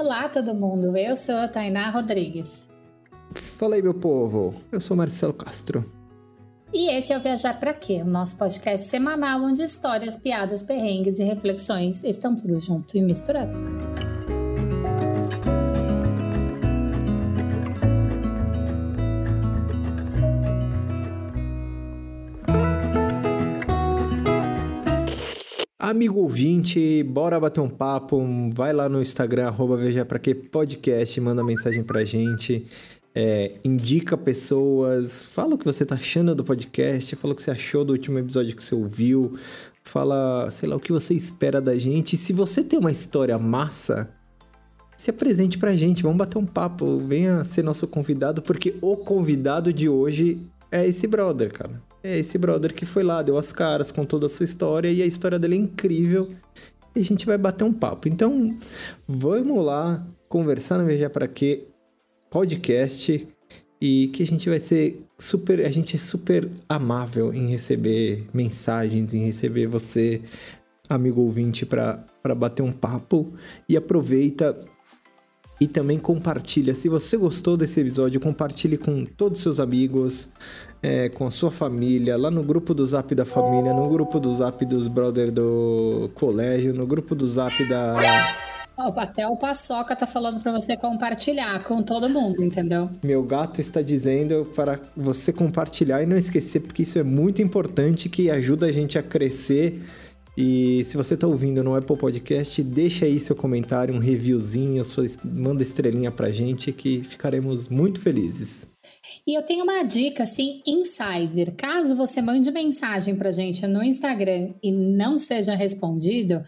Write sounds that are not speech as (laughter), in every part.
Olá, todo mundo. Eu sou a Tainá Rodrigues. Fala aí, meu povo. Eu sou Marcelo Castro. E esse é o Viajar Pra Quê, o nosso podcast semanal onde histórias, piadas, perrengues e reflexões estão tudo junto e misturado. Amigo ouvinte, bora bater um papo, vai lá no Instagram, arroba Veja Pra Que Podcast, manda mensagem pra gente, é, indica pessoas, fala o que você tá achando do podcast, fala o que você achou do último episódio que você ouviu, fala, sei lá, o que você espera da gente. Se você tem uma história massa, se apresente pra gente, vamos bater um papo, venha ser nosso convidado, porque o convidado de hoje é esse brother, cara. É esse brother que foi lá, deu as caras, com toda a sua história e a história dele é incrível. E a gente vai bater um papo. Então, vamos lá conversar no Veja Pra Quê podcast e que a gente vai ser super, a gente é super amável em receber mensagens, em receber você, amigo ouvinte, para bater um papo e aproveita e também compartilha. Se você gostou desse episódio, compartilhe com todos os seus amigos, é, com a sua família, lá no grupo do Zap da família, no grupo do Zap dos brother do colégio, no grupo do Zap da. Até o Paçoca tá falando para você compartilhar com todo mundo, entendeu? Meu gato está dizendo para você compartilhar e não esquecer, porque isso é muito importante que ajuda a gente a crescer e se você está ouvindo no Apple Podcast, deixa aí seu comentário, um reviewzinho, manda estrelinha pra gente que ficaremos muito felizes. E eu tenho uma dica assim, insider. Caso você mande mensagem pra gente no Instagram e não seja respondido,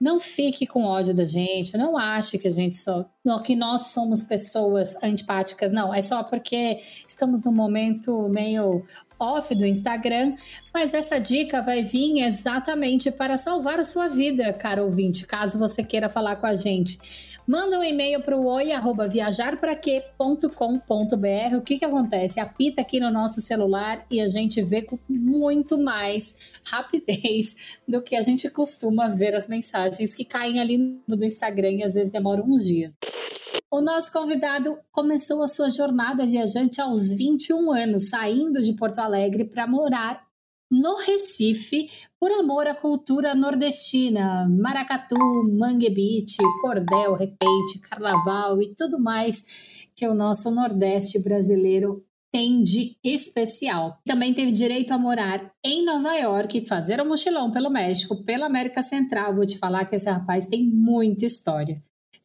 não fique com ódio da gente, não ache que a gente só que nós somos pessoas antipáticas, não, é só porque estamos num momento meio off do Instagram, mas essa dica vai vir exatamente para salvar a sua vida, caro ouvinte, caso você queira falar com a gente. Manda um e-mail para o oi@viajarpraque.com.br. O que que acontece? Apita aqui no nosso celular e a gente vê com muito mais rapidez do que a gente costuma ver as mensagens que caem ali no Instagram e às vezes demoram uns dias. O nosso convidado começou a sua jornada viajante aos 21 anos, saindo de Porto Alegre para morar no Recife por amor à cultura nordestina, maracatu, mangue beach, cordel, repente, carnaval e tudo mais que o nosso Nordeste brasileiro tem de especial. Também teve direito a morar em Nova York, fazer um mochilão pelo México, pela América Central. Vou te falar que esse rapaz tem muita história.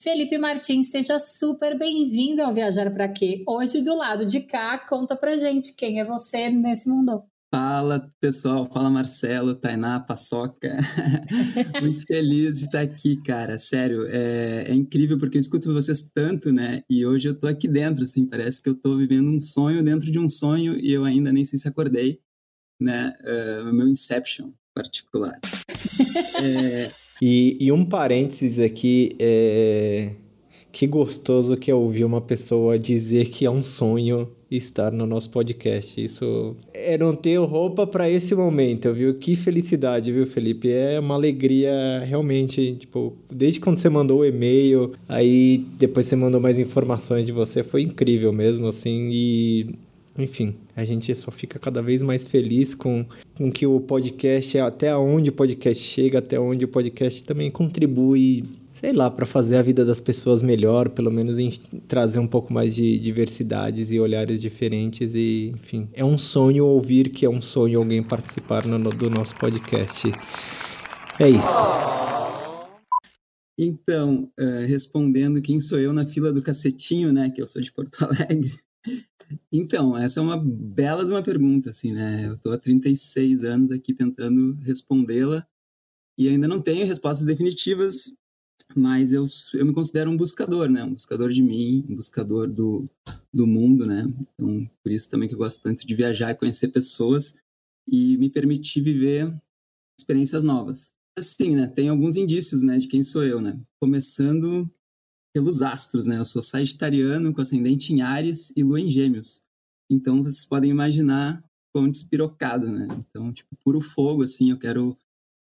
Felipe Martins, seja super bem-vindo ao Viajar para Quê? Hoje, do lado de cá, conta pra gente quem é você nesse mundo. Fala, pessoal. Fala, Marcelo, Tainá, Paçoca. (laughs) Muito feliz de estar aqui, cara. Sério, é, é, incrível porque eu escuto vocês tanto, né? E hoje eu tô aqui dentro, assim. Parece que eu tô vivendo um sonho dentro de um sonho e eu ainda nem sei se acordei, né? Uh, meu Inception particular. (laughs) é, e, e um parênteses aqui, é... que gostoso que é ouvir uma pessoa dizer que é um sonho estar no nosso podcast. Isso é não ter roupa para esse momento, viu? Que felicidade, viu, Felipe? É uma alegria realmente, tipo, desde quando você mandou o e-mail, aí depois você mandou mais informações de você, foi incrível mesmo, assim, e enfim, a gente só fica cada vez mais feliz com, com que o podcast, até onde o podcast chega, até onde o podcast também contribui, sei lá, para fazer a vida das pessoas melhor, pelo menos em trazer um pouco mais de diversidades e olhares diferentes. E, enfim, é um sonho ouvir que é um sonho alguém participar no, do nosso podcast. É isso. Então, uh, respondendo quem sou eu na fila do cacetinho, né? Que eu sou de Porto (laughs) Alegre. Então, essa é uma bela de uma pergunta, assim, né? Eu estou há 36 anos aqui tentando respondê-la e ainda não tenho respostas definitivas, mas eu, eu me considero um buscador, né? Um buscador de mim, um buscador do, do mundo, né? Então, por isso também que eu gosto tanto de viajar e conhecer pessoas e me permitir viver experiências novas. Assim, né? Tem alguns indícios, né, de quem sou eu, né? Começando pelos astros, né? Eu sou sagitariano com ascendente em Ares e lua em Gêmeos. Então vocês podem imaginar quão despirocado, né? Então, tipo, puro fogo, assim, eu quero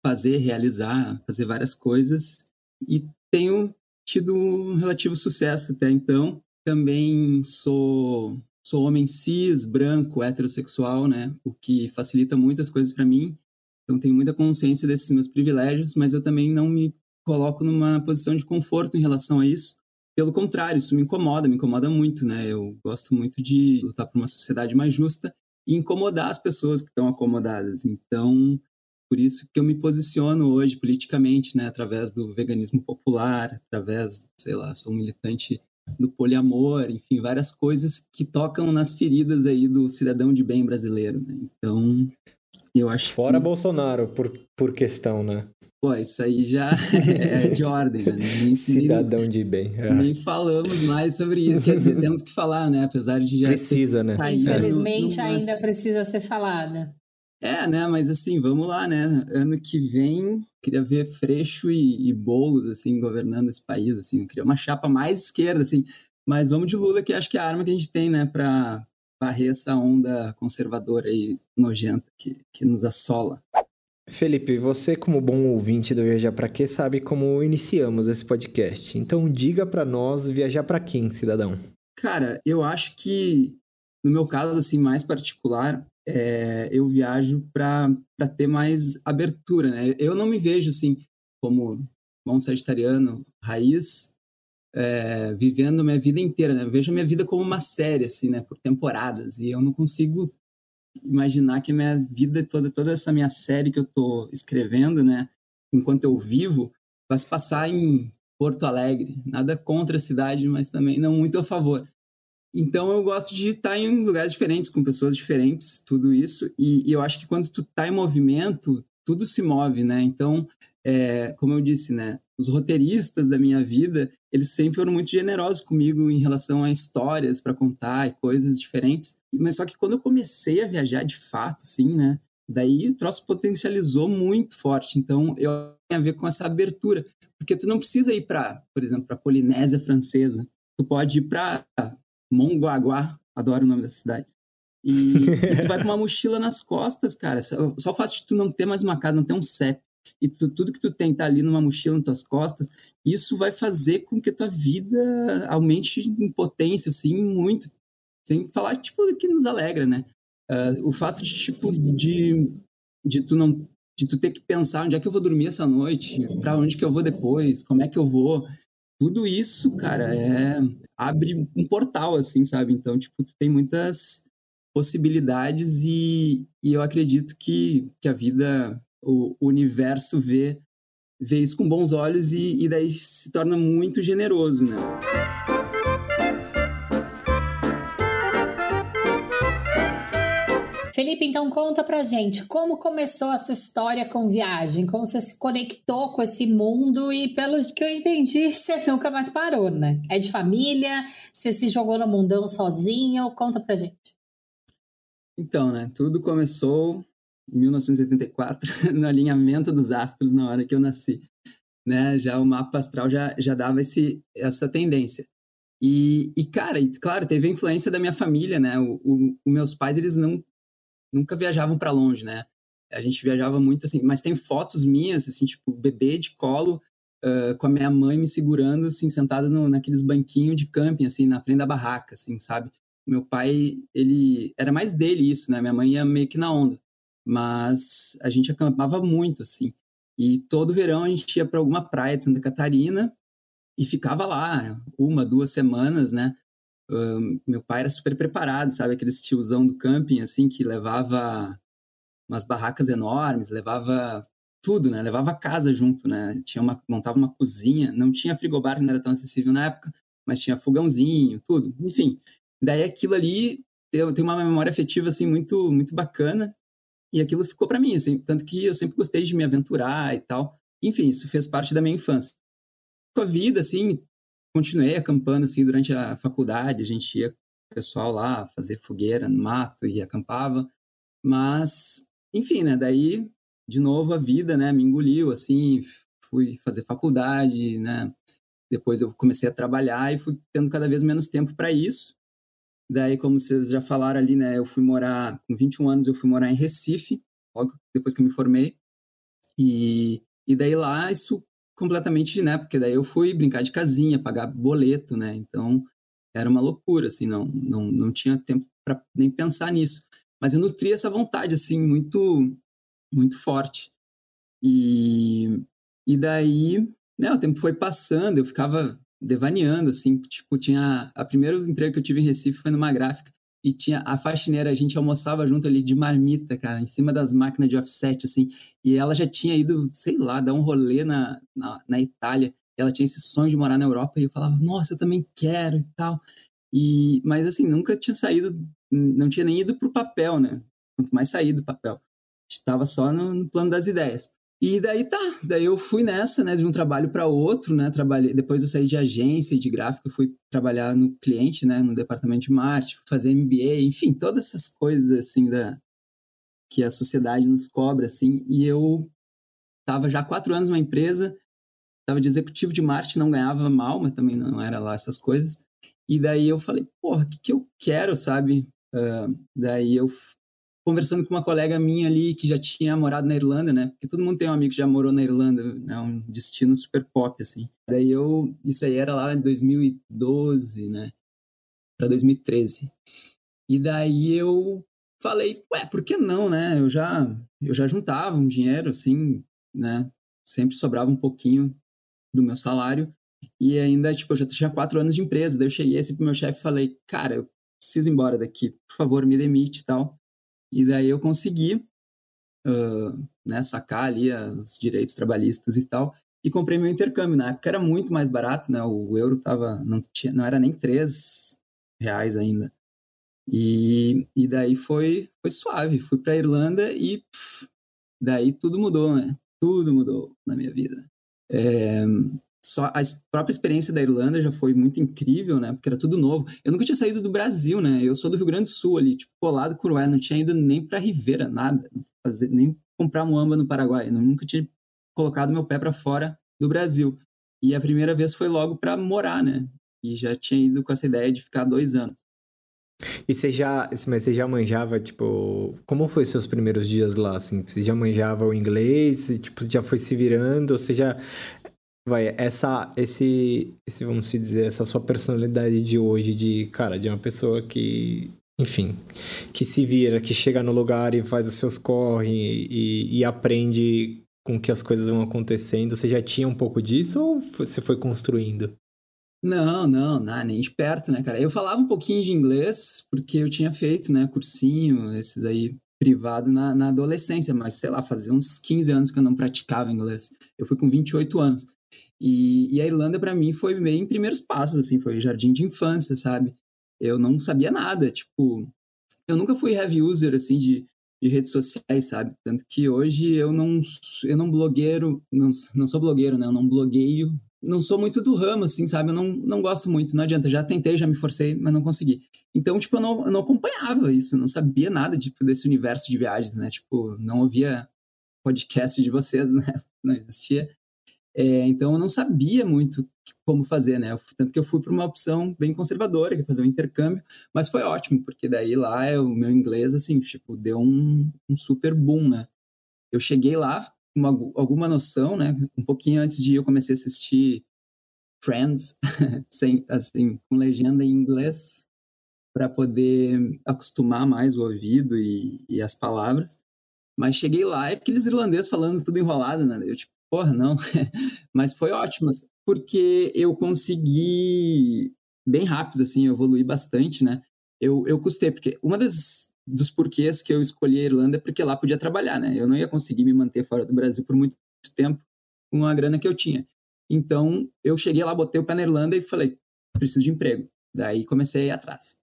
fazer, realizar, fazer várias coisas. E tenho tido um relativo sucesso até então. Também sou sou homem cis, branco, heterossexual, né? O que facilita muitas coisas para mim. Então tenho muita consciência desses meus privilégios, mas eu também não me coloco numa posição de conforto em relação a isso. Pelo contrário, isso me incomoda, me incomoda muito, né? Eu gosto muito de lutar por uma sociedade mais justa e incomodar as pessoas que estão acomodadas. Então, por isso que eu me posiciono hoje politicamente, né, através do veganismo popular, através, sei lá, sou militante do poliamor, enfim, várias coisas que tocam nas feridas aí do cidadão de bem brasileiro, né? Então, eu acho Fora que... Bolsonaro, por, por questão, né? Pô, isso aí já (laughs) é de ordem, né? Nem, Cidadão de bem. É. Nem falamos mais sobre isso. Quer dizer, temos que falar, né? Apesar de já. Precisa, né? Infelizmente, no, no... ainda precisa ser falada. É, né? Mas assim, vamos lá, né? Ano que vem, queria ver Freixo e, e Boulos, assim, governando esse país, assim. Eu queria uma chapa mais esquerda, assim. Mas vamos de Lula, que acho que é a arma que a gente tem, né? Pra varrer essa onda conservadora e nojenta que, que nos assola. Felipe, você como bom ouvinte do Viajar para Quê sabe como iniciamos esse podcast. Então diga para nós viajar para quem, cidadão? Cara, eu acho que no meu caso assim mais particular, é, eu viajo para ter mais abertura, né? Eu não me vejo assim como bom sagitariano raiz, é, vivendo minha vida inteira, né? Eu vejo a minha vida como uma série, assim, né? Por temporadas. E eu não consigo imaginar que a minha vida toda, toda essa minha série que eu tô escrevendo, né? Enquanto eu vivo, vai se passar em Porto Alegre. Nada contra a cidade, mas também não muito a favor. Então eu gosto de estar em lugares diferentes, com pessoas diferentes, tudo isso. E, e eu acho que quando tu tá em movimento, tudo se move, né? Então, é, como eu disse, né? Os roteiristas da minha vida, eles sempre foram muito generosos comigo em relação a histórias para contar e coisas diferentes. Mas só que quando eu comecei a viajar de fato, assim, né? Daí o troço potencializou muito forte. Então, eu tenho a ver com essa abertura. Porque tu não precisa ir para, por exemplo, para a Polinésia Francesa. Tu pode ir para Mongaguá, adoro o nome da cidade. E, (laughs) e, tu vai com uma mochila nas costas, cara. Só, só, o fato de tu não ter mais uma casa, não ter um CEP, e tu, tudo que tu tem tá ali numa mochila nas tuas costas, isso vai fazer com que a tua vida aumente em potência, assim, muito. Sem falar, tipo, que nos alegra, né? Uh, o fato de, tipo, de, de tu não de tu ter que pensar onde é que eu vou dormir essa noite, para onde que eu vou depois, como é que eu vou, tudo isso, cara, é abre um portal, assim, sabe? Então, tipo, tu tem muitas possibilidades e, e eu acredito que, que a vida, o, o universo vê, vê isso com bons olhos e, e daí se torna muito generoso, né? Felipe, então conta pra gente como começou essa história com viagem, como você se conectou com esse mundo e pelo que eu entendi, (laughs) você nunca mais parou, né? É de família, você se jogou no mundão sozinho, conta pra gente. Então, né, tudo começou 1984, (laughs) no alinhamento dos astros na hora que eu nasci, né? Já o mapa astral já, já dava esse, essa tendência. E, e, cara, e, claro, teve a influência da minha família, né? O, os meus pais, eles não nunca viajavam para longe, né? A gente viajava muito assim, mas tem fotos minhas, assim, tipo, bebê de colo, uh, com a minha mãe me segurando, assim, sentada naqueles banquinhos de camping, assim, na frente da barraca, assim, sabe? Meu pai, ele. Era mais dele isso, né? Minha mãe ia meio que na onda. Mas a gente acampava muito, assim. E todo verão a gente ia para alguma praia de Santa Catarina e ficava lá uma, duas semanas, né? meu pai era super preparado, sabe? Aqueles tiozão do camping, assim, que levava umas barracas enormes, levava tudo, né? Levava casa junto, né? Tinha uma, montava uma cozinha, não tinha frigobar, não era tão acessível na época, mas tinha fogãozinho, tudo. Enfim, daí aquilo ali tem uma memória afetiva, assim, muito, muito bacana. E aquilo ficou para mim, assim, tanto que eu sempre gostei de me aventurar e tal. Enfim, isso fez parte da minha infância. Com a vida, assim, continuei acampando assim durante a faculdade, a gente ia com o pessoal lá fazer fogueira no mato e acampava, mas enfim, né, daí de novo a vida, né, me engoliu assim, fui fazer faculdade, né? Depois eu comecei a trabalhar e fui tendo cada vez menos tempo para isso. Daí, como vocês já falaram ali, né, eu fui morar com 21 anos, eu fui morar em Recife, logo depois que eu me formei. E e daí lá isso completamente, né? Porque daí eu fui brincar de casinha, pagar boleto, né? Então era uma loucura, assim, não, não, não tinha tempo para nem pensar nisso. Mas eu nutria essa vontade, assim, muito, muito forte. E, e daí, né, o tempo foi passando, eu ficava devaneando, assim, tipo, tinha... A primeiro emprego que eu tive em Recife foi numa gráfica, e tinha a faxineira, a gente almoçava junto ali de marmita, cara, em cima das máquinas de offset, assim, e ela já tinha ido, sei lá, dar um rolê na, na, na Itália, ela tinha esse sonho de morar na Europa, e eu falava, nossa, eu também quero e tal, e, mas assim, nunca tinha saído, não tinha nem ido pro papel, né, quanto mais sair do papel, estava só no, no plano das ideias. E daí tá, daí eu fui nessa, né, de um trabalho para outro, né, trabalhei, depois eu saí de agência de gráfica, fui trabalhar no cliente, né, no departamento de marketing, fazer MBA, enfim, todas essas coisas assim da que a sociedade nos cobra assim, e eu tava já quatro anos numa empresa, tava de executivo de marketing, não ganhava mal, mas também não era lá essas coisas. E daí eu falei, porra, o que que eu quero, sabe? Uh, daí eu conversando com uma colega minha ali que já tinha morado na Irlanda, né? Porque todo mundo tem um amigo que já morou na Irlanda, né? Um destino super pop, assim. Daí eu, isso aí era lá em 2012, né? Para 2013. E daí eu falei, ué, por que não, né? Eu já, eu já juntava um dinheiro, assim, né? Sempre sobrava um pouquinho do meu salário. E ainda, tipo, eu já tinha quatro anos de empresa. Daí eu cheguei assim pro meu chefe e falei, cara, eu preciso ir embora daqui, por favor, me demite e tal. E daí eu consegui uh, né, sacar ali os direitos trabalhistas e tal, e comprei meu intercâmbio. Na época era muito mais barato, né? O euro tava, não, tinha, não era nem 3 reais ainda. E, e daí foi, foi suave. Fui para Irlanda e pff, daí tudo mudou, né? Tudo mudou na minha vida. É, só a própria experiência da Irlanda já foi muito incrível, né? Porque era tudo novo. Eu nunca tinha saído do Brasil, né? Eu sou do Rio Grande do Sul ali, tipo, colado com Uruguai, não tinha ido nem para Rivera, nada, fazer, nem comprar muamba no Paraguai, eu nunca tinha colocado meu pé para fora do Brasil. E a primeira vez foi logo para morar, né? E já tinha ido com essa ideia de ficar dois anos. E você já, mas você já manjava, tipo, como foi seus primeiros dias lá, assim? Você já manjava o inglês, tipo, já foi se virando, ou você já vai, essa, esse, esse, vamos dizer, essa sua personalidade de hoje, de, cara, de uma pessoa que, enfim, que se vira, que chega no lugar e faz os seus corre e, e aprende com que as coisas vão acontecendo, você já tinha um pouco disso ou você foi construindo? Não, não, não, nem de perto, né, cara? Eu falava um pouquinho de inglês, porque eu tinha feito, né, cursinho, esses aí privado na, na adolescência, mas sei lá, fazia uns 15 anos que eu não praticava inglês. Eu fui com 28 anos. E, e a Irlanda, para mim, foi meio em primeiros passos, assim, foi jardim de infância, sabe? Eu não sabia nada, tipo, eu nunca fui heavy user, assim, de, de redes sociais, sabe? Tanto que hoje eu não, eu não blogueiro, não, não sou blogueiro, né? Eu não blogueio, não sou muito do ramo, assim, sabe? Eu não, não gosto muito, não adianta. Já tentei, já me forcei, mas não consegui. Então, tipo, eu não, eu não acompanhava isso, não sabia nada tipo, desse universo de viagens, né? Tipo, não ouvia podcast de vocês, (laughs) né? Não existia. É, então eu não sabia muito como fazer, né? Tanto que eu fui para uma opção bem conservadora, que é fazer um intercâmbio, mas foi ótimo, porque daí lá é o meu inglês, assim, tipo, deu um, um super boom, né? Eu cheguei lá com uma, alguma noção, né? Um pouquinho antes de ir, eu comecei a assistir Friends, (laughs) sem, assim, com legenda em inglês, para poder acostumar mais o ouvido e, e as palavras. Mas cheguei lá, é aqueles irlandeses falando tudo enrolado, né? Eu, tipo, Porra, não. (laughs) Mas foi ótimo, assim, porque eu consegui bem rápido, assim, evoluir bastante, né? Eu, eu custei, porque uma das dos porquês que eu escolhi a Irlanda é porque lá podia trabalhar, né? Eu não ia conseguir me manter fora do Brasil por muito tempo com a grana que eu tinha. Então, eu cheguei lá, botei o pé na Irlanda e falei, preciso de emprego. Daí comecei a ir atrás.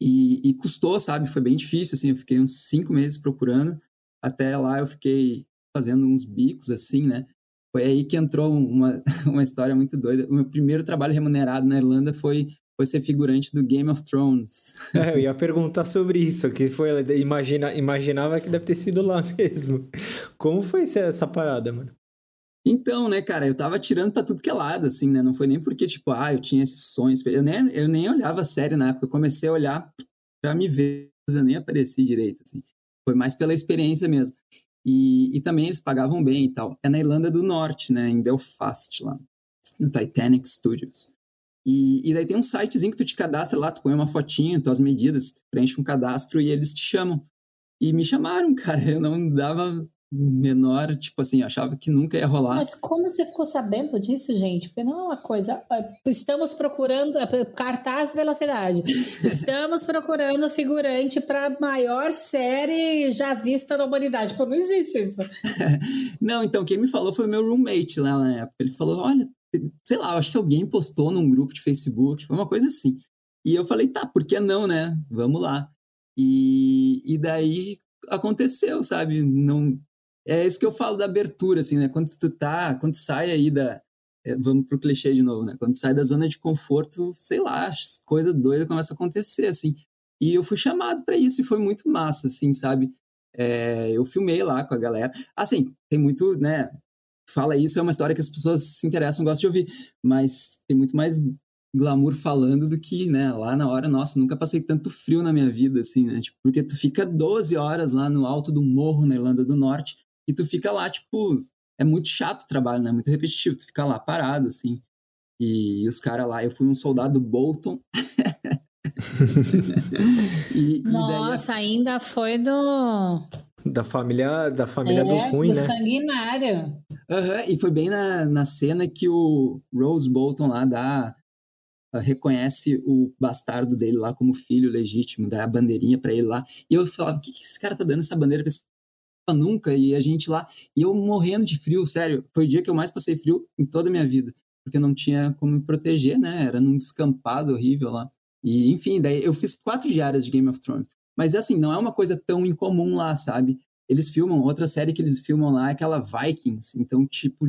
E, e custou, sabe? Foi bem difícil, assim, eu fiquei uns cinco meses procurando. Até lá eu fiquei fazendo uns bicos assim, né? Foi aí que entrou uma, (laughs) uma história muito doida. O meu primeiro trabalho remunerado na Irlanda foi foi ser figurante do Game of Thrones. (laughs) É, eu ia perguntar sobre isso, que foi imagina, imaginava que deve ter sido lá (laughs) mesmo. Como foi essa parada, mano? Então, né, cara, eu tava tirando pra tudo que é lado, assim, né? Não foi nem porque, tipo, ah, eu tinha esses sonhos. Eu nem, eu nem olhava a série na época, eu comecei a olhar pra me ver, eu nem apareci direito, assim. Foi mais pela experiência mesmo. E, e também eles pagavam bem e tal. É na Irlanda do Norte, né? Em Belfast, lá. No Titanic Studios. E, e daí tem um sitezinho que tu te cadastra lá, tu põe uma fotinha, tuas medidas, preenche um cadastro e eles te chamam. E me chamaram, (laughs) cara. Eu não dava menor, tipo assim, achava que nunca ia rolar. Mas como você ficou sabendo disso, gente? Porque não é uma coisa. É, estamos procurando é, cartaz de velocidade. (laughs) Estamos procurando figurante para maior série já vista na humanidade. Pô, não existe isso. (laughs) não, então quem me falou foi o meu roommate lá na época. Ele falou: olha, sei lá, acho que alguém postou num grupo de Facebook, foi uma coisa assim. E eu falei, tá, por que não, né? Vamos lá. E, e daí aconteceu, sabe? Não, é isso que eu falo da abertura, assim, né? Quando tu tá, quando tu sai aí da. É, vamos pro clichê de novo, né? Quando tu sai da zona de conforto, sei lá, coisa doida começa a acontecer, assim. E eu fui chamado para isso e foi muito massa, assim, sabe? É, eu filmei lá com a galera. Assim, tem muito, né? Fala isso, é uma história que as pessoas se interessam, gostam de ouvir, mas tem muito mais glamour falando do que, né, lá na hora, nossa, nunca passei tanto frio na minha vida, assim, né, tipo, porque tu fica 12 horas lá no alto do morro na Irlanda do Norte, e tu fica lá, tipo, é muito chato o trabalho, né? Muito repetitivo. Tu fica lá parado, assim. E, e os caras lá, eu fui um soldado Bolton. (laughs) e, Nossa, daí... ainda foi do. Da família, da família é, dos ruins, do né? sanguinário. Uhum, e foi bem na, na cena que o Rose Bolton lá dá reconhece o bastardo dele lá como filho legítimo, dá a bandeirinha para ele lá. E eu falava, o que, que esse cara tá dando essa bandeira pra esse nunca, e a gente lá, e eu morrendo de frio, sério, foi o dia que eu mais passei frio em toda a minha vida, porque não tinha como me proteger, né, era num descampado horrível lá, e enfim, daí eu fiz quatro diárias de Game of Thrones, mas assim, não é uma coisa tão incomum lá, sabe, eles filmam, outra série que eles filmam lá é aquela Vikings, então, tipo,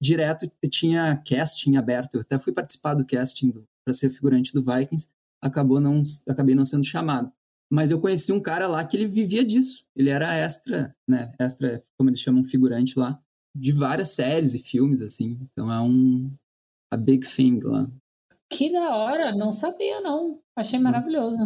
direto tinha casting aberto, eu até fui participar do casting para ser figurante do Vikings, acabou não, acabei não sendo chamado. Mas eu conheci um cara lá que ele vivia disso. Ele era extra, né? Extra, como eles chamam, figurante lá, de várias séries e filmes, assim. Então é um. A big thing lá. Que da hora, não sabia, não. Achei hum. maravilhoso.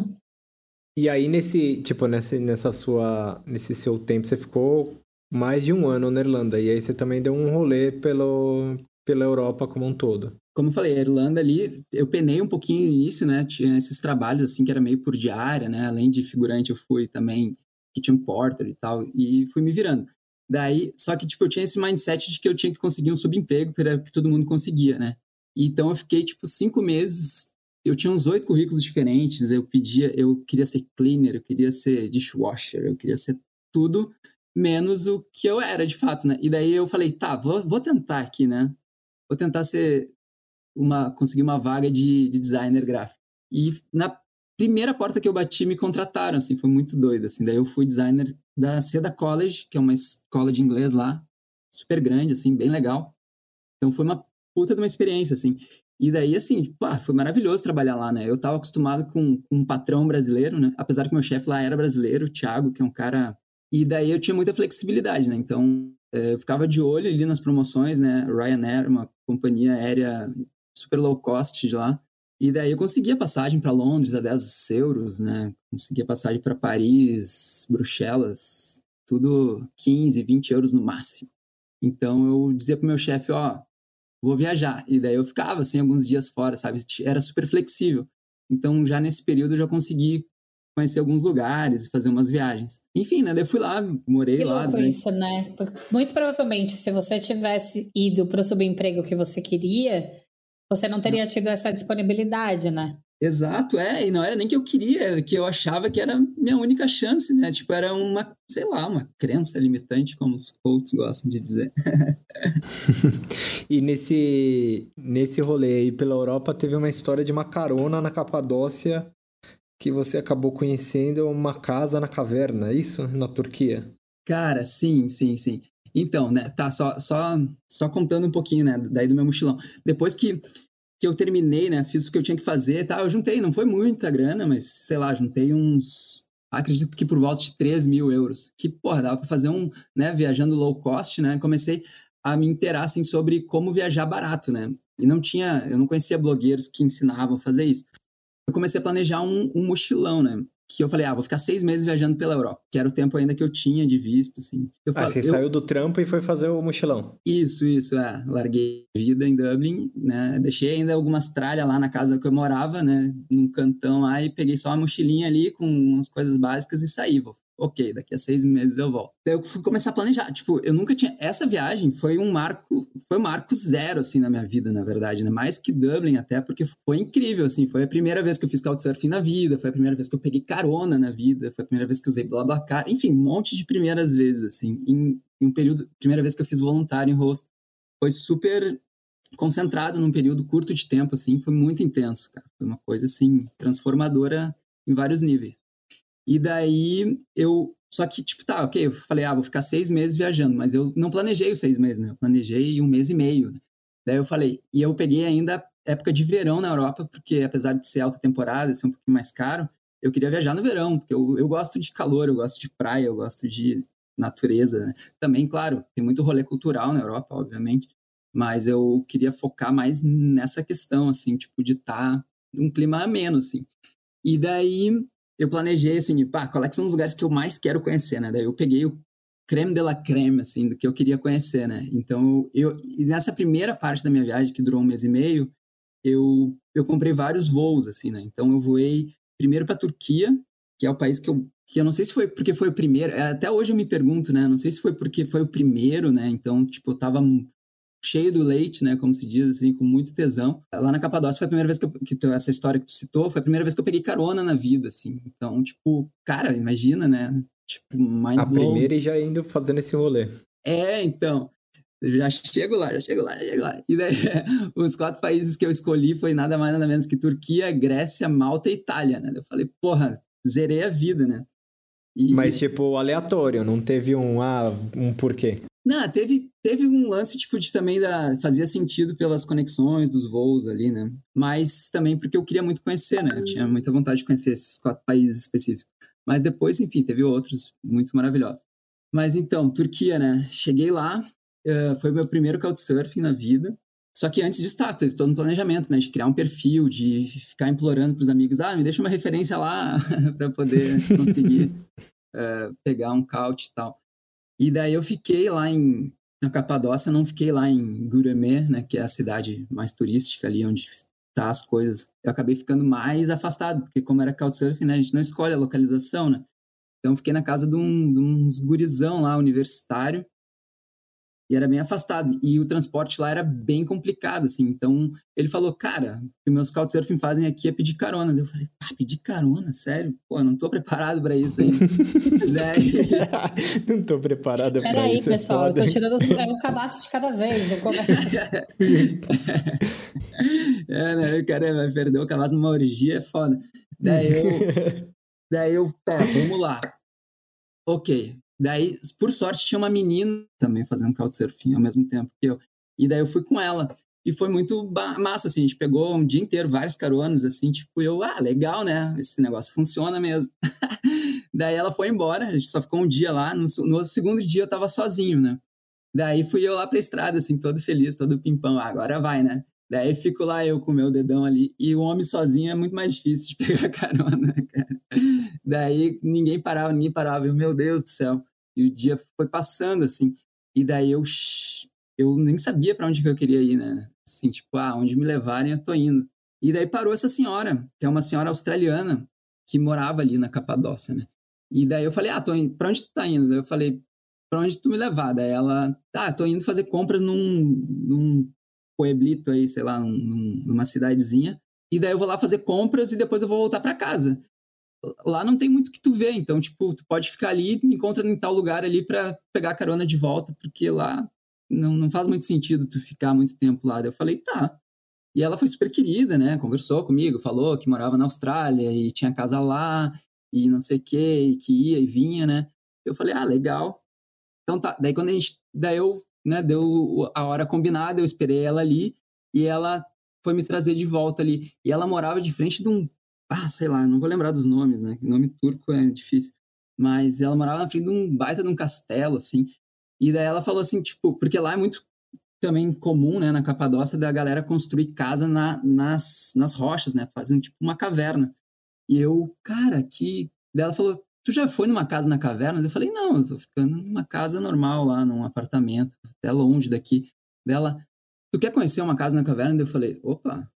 E aí, nesse, tipo, nesse, nessa sua, nesse seu tempo, você ficou mais de um ano na Irlanda. E aí você também deu um rolê pelo, pela Europa como um todo como eu falei, a Irlanda ali, eu penei um pouquinho no início, né? Tinha esses trabalhos assim que era meio por diária, né? Além de figurante, eu fui também kitchen porter e tal, e fui me virando. Daí, só que tipo, eu tinha esse mindset de que eu tinha que conseguir um subemprego para que todo mundo conseguia, né? Então eu fiquei tipo cinco meses. Eu tinha uns oito currículos diferentes. Eu pedia, eu queria ser cleaner, eu queria ser dishwasher, eu queria ser tudo menos o que eu era de fato, né? E daí eu falei, tá, vou, vou tentar aqui, né? Vou tentar ser uma, consegui uma vaga de, de designer gráfico. E na primeira porta que eu bati, me contrataram, assim, foi muito doido, assim. Daí eu fui designer da Seda College, que é uma escola de inglês lá, super grande, assim, bem legal. Então foi uma puta de uma experiência, assim. E daí, assim, pá, foi maravilhoso trabalhar lá, né? Eu tava acostumado com, com um patrão brasileiro, né? Apesar que meu chefe lá era brasileiro, o Thiago, que é um cara... E daí eu tinha muita flexibilidade, né? Então, eu ficava de olho ali nas promoções, né? Ryanair, uma companhia aérea super low cost de lá. E daí eu conseguia passagem para Londres a 10 euros, né? Conseguia passagem para Paris, Bruxelas, tudo 15, 20 euros no máximo. Então eu dizia pro meu chefe, ó, vou viajar. E daí eu ficava assim alguns dias fora, sabe? Era super flexível. Então já nesse período eu já consegui conhecer alguns lugares e fazer umas viagens. Enfim, né? Eu fui lá, morei que lá. Louco isso, né? Muito provavelmente, se você tivesse ido para o subemprego que você queria, você não teria tido essa disponibilidade, né? Exato, é, e não era nem que eu queria, era que eu achava que era minha única chance, né? Tipo, era uma, sei lá, uma crença limitante, como os coaches gostam de dizer. (laughs) e nesse, nesse rolê aí pela Europa, teve uma história de uma carona na Capadócia que você acabou conhecendo uma casa na caverna, é isso? Na Turquia? Cara, sim, sim, sim. Então, né, tá, só, só, só contando um pouquinho, né, daí do meu mochilão. Depois que, que eu terminei, né, fiz o que eu tinha que fazer tá, eu juntei, não foi muita grana, mas, sei lá, juntei uns, acredito que por volta de 3 mil euros, que, porra, dava pra fazer um, né, viajando low cost, né, comecei a me interar, assim, sobre como viajar barato, né, e não tinha, eu não conhecia blogueiros que ensinavam a fazer isso. Eu comecei a planejar um, um mochilão, né, que eu falei, ah, vou ficar seis meses viajando pela Europa, que era o tempo ainda que eu tinha de visto, assim. Eu ah, você eu... saiu do trampo e foi fazer o mochilão. Isso, isso, é. Larguei a vida em Dublin, né? Deixei ainda algumas tralhas lá na casa que eu morava, né? Num cantão lá e peguei só uma mochilinha ali com umas coisas básicas e saí. Vou ok, daqui a seis meses eu volto. Daí eu fui começar a planejar. Tipo, eu nunca tinha. Essa viagem foi um marco, foi um marco zero, assim, na minha vida, na verdade, né? Mais que Dublin, até, porque foi incrível, assim. Foi a primeira vez que eu fiz couchsurfing na vida, foi a primeira vez que eu peguei carona na vida, foi a primeira vez que eu usei BlaBlaCar, enfim, um monte de primeiras vezes, assim. Em, em um período, primeira vez que eu fiz voluntário em host. Foi super concentrado num período curto de tempo, assim, foi muito intenso, cara. Foi uma coisa, assim, transformadora em vários níveis. E daí eu. Só que, tipo, tá, ok, eu falei, ah, vou ficar seis meses viajando, mas eu não planejei os seis meses, né? Eu planejei um mês e meio. Né? Daí eu falei, e eu peguei ainda época de verão na Europa, porque apesar de ser alta temporada, ser um pouquinho mais caro, eu queria viajar no verão, porque eu, eu gosto de calor, eu gosto de praia, eu gosto de natureza. Né? Também, claro, tem muito rolê cultural na Europa, obviamente, mas eu queria focar mais nessa questão, assim, tipo, de estar tá um clima ameno, assim. E daí eu planejei assim, pá, quais são os lugares que eu mais quero conhecer, né? Daí eu peguei o creme de la creme, assim, do que eu queria conhecer, né? Então, eu, nessa primeira parte da minha viagem, que durou um mês e meio, eu, eu comprei vários voos, assim, né? Então, eu voei primeiro para Turquia, que é o país que eu, que eu não sei se foi porque foi o primeiro, até hoje eu me pergunto, né? Não sei se foi porque foi o primeiro, né? Então, tipo, eu tava cheio do leite, né, como se diz, assim, com muito tesão. Lá na Capadócia foi a primeira vez que, eu, que tu, essa história que tu citou, foi a primeira vez que eu peguei carona na vida, assim. Então, tipo, cara, imagina, né? Tipo, mind A primeira e já indo fazendo esse rolê. É, então. Já chego lá, já chego lá, já chego lá. E daí, (laughs) os quatro países que eu escolhi foi nada mais nada menos que Turquia, Grécia, Malta e Itália, né? Eu falei, porra, zerei a vida, né? E... Mas, tipo, aleatório, não teve um, ah, um porquê. Não, teve, teve um lance, tipo, de também da, fazia sentido pelas conexões dos voos ali, né? Mas também porque eu queria muito conhecer, né? Eu tinha muita vontade de conhecer esses quatro países específicos. Mas depois, enfim, teve outros muito maravilhosos. Mas então, Turquia, né? Cheguei lá, uh, foi meu primeiro couchsurfing na vida. Só que antes disso, tá, teve todo um planejamento, né? De criar um perfil, de ficar implorando pros amigos, ah, me deixa uma referência lá (laughs) para poder conseguir uh, (laughs) pegar um couch e tal. E daí eu fiquei lá em na Capadócia, não fiquei lá em Guremé, né, que é a cidade mais turística ali onde tá as coisas. Eu acabei ficando mais afastado, porque como era Couchsurfing, né, a gente não escolhe a localização, né? Então fiquei na casa de, um, de uns gurizão lá, universitário, e era bem afastado. E o transporte lá era bem complicado, assim. Então, ele falou, cara, o que meus couchsurfing fazem aqui é pedir carona. Daí eu falei, ah, pedir carona? Sério? Pô, não tô preparado para isso aí. (laughs) Daí... (laughs) não tô preparado para isso. Peraí, é pessoal, eu tô tirando é um cadastro de cada vez. Não (laughs) é, né? O cara vai perder o cadastro numa orgia, é foda. Daí eu... Daí eu, tá, vamos lá. Ok, Daí, por sorte, tinha uma menina também fazendo couchsurfing ao mesmo tempo que eu. E daí eu fui com ela. E foi muito massa, assim, a gente pegou um dia inteiro vários caronas, assim, tipo, eu, ah, legal, né? Esse negócio funciona mesmo. (laughs) daí ela foi embora, a gente só ficou um dia lá, no, no segundo dia eu tava sozinho, né? Daí fui eu lá pra estrada, assim, todo feliz, todo pimpão, ah, agora vai, né? Daí fico lá eu com o meu dedão ali, e o homem sozinho é muito mais difícil de (laughs) pegar carona, cara. Daí ninguém parava, ninguém parava. Eu, meu Deus do céu. E o dia foi passando, assim. E daí eu, eu nem sabia para onde que eu queria ir, né? Assim, tipo, ah, onde me levarem eu tô indo. E daí parou essa senhora, que é uma senhora australiana, que morava ali na Capadócia, né? E daí eu falei, ah, tô indo, pra onde tu tá indo? Daí eu falei, pra onde tu me levar? Daí ela, tá, tô indo fazer compras num, num pueblito aí, sei lá, num, numa cidadezinha. E daí eu vou lá fazer compras e depois eu vou voltar para casa lá não tem muito que tu ver, então, tipo, tu pode ficar ali, me encontra em tal lugar ali para pegar a carona de volta, porque lá não, não faz muito sentido tu ficar muito tempo lá. Daí eu falei, tá. E ela foi super querida, né? Conversou comigo, falou que morava na Austrália e tinha casa lá e não sei o que, e que ia e vinha, né? Eu falei, ah, legal. Então tá. Daí quando a gente. Daí eu, né, deu a hora combinada, eu esperei ela ali e ela foi me trazer de volta ali. E ela morava de frente de um ah, sei lá, não vou lembrar dos nomes, né? Nome turco é difícil. Mas ela morava na frente de um baita de um castelo, assim. E daí ela falou assim, tipo, porque lá é muito também comum, né, na Capadócia, da galera construir casa na, nas, nas rochas, né? Fazendo tipo uma caverna. E eu, cara, que, Daí ela falou, tu já foi numa casa na caverna? Eu falei, não, eu tô ficando numa casa normal lá, num apartamento, até longe daqui. Dela, tu quer conhecer uma casa na caverna? Eu falei, opa,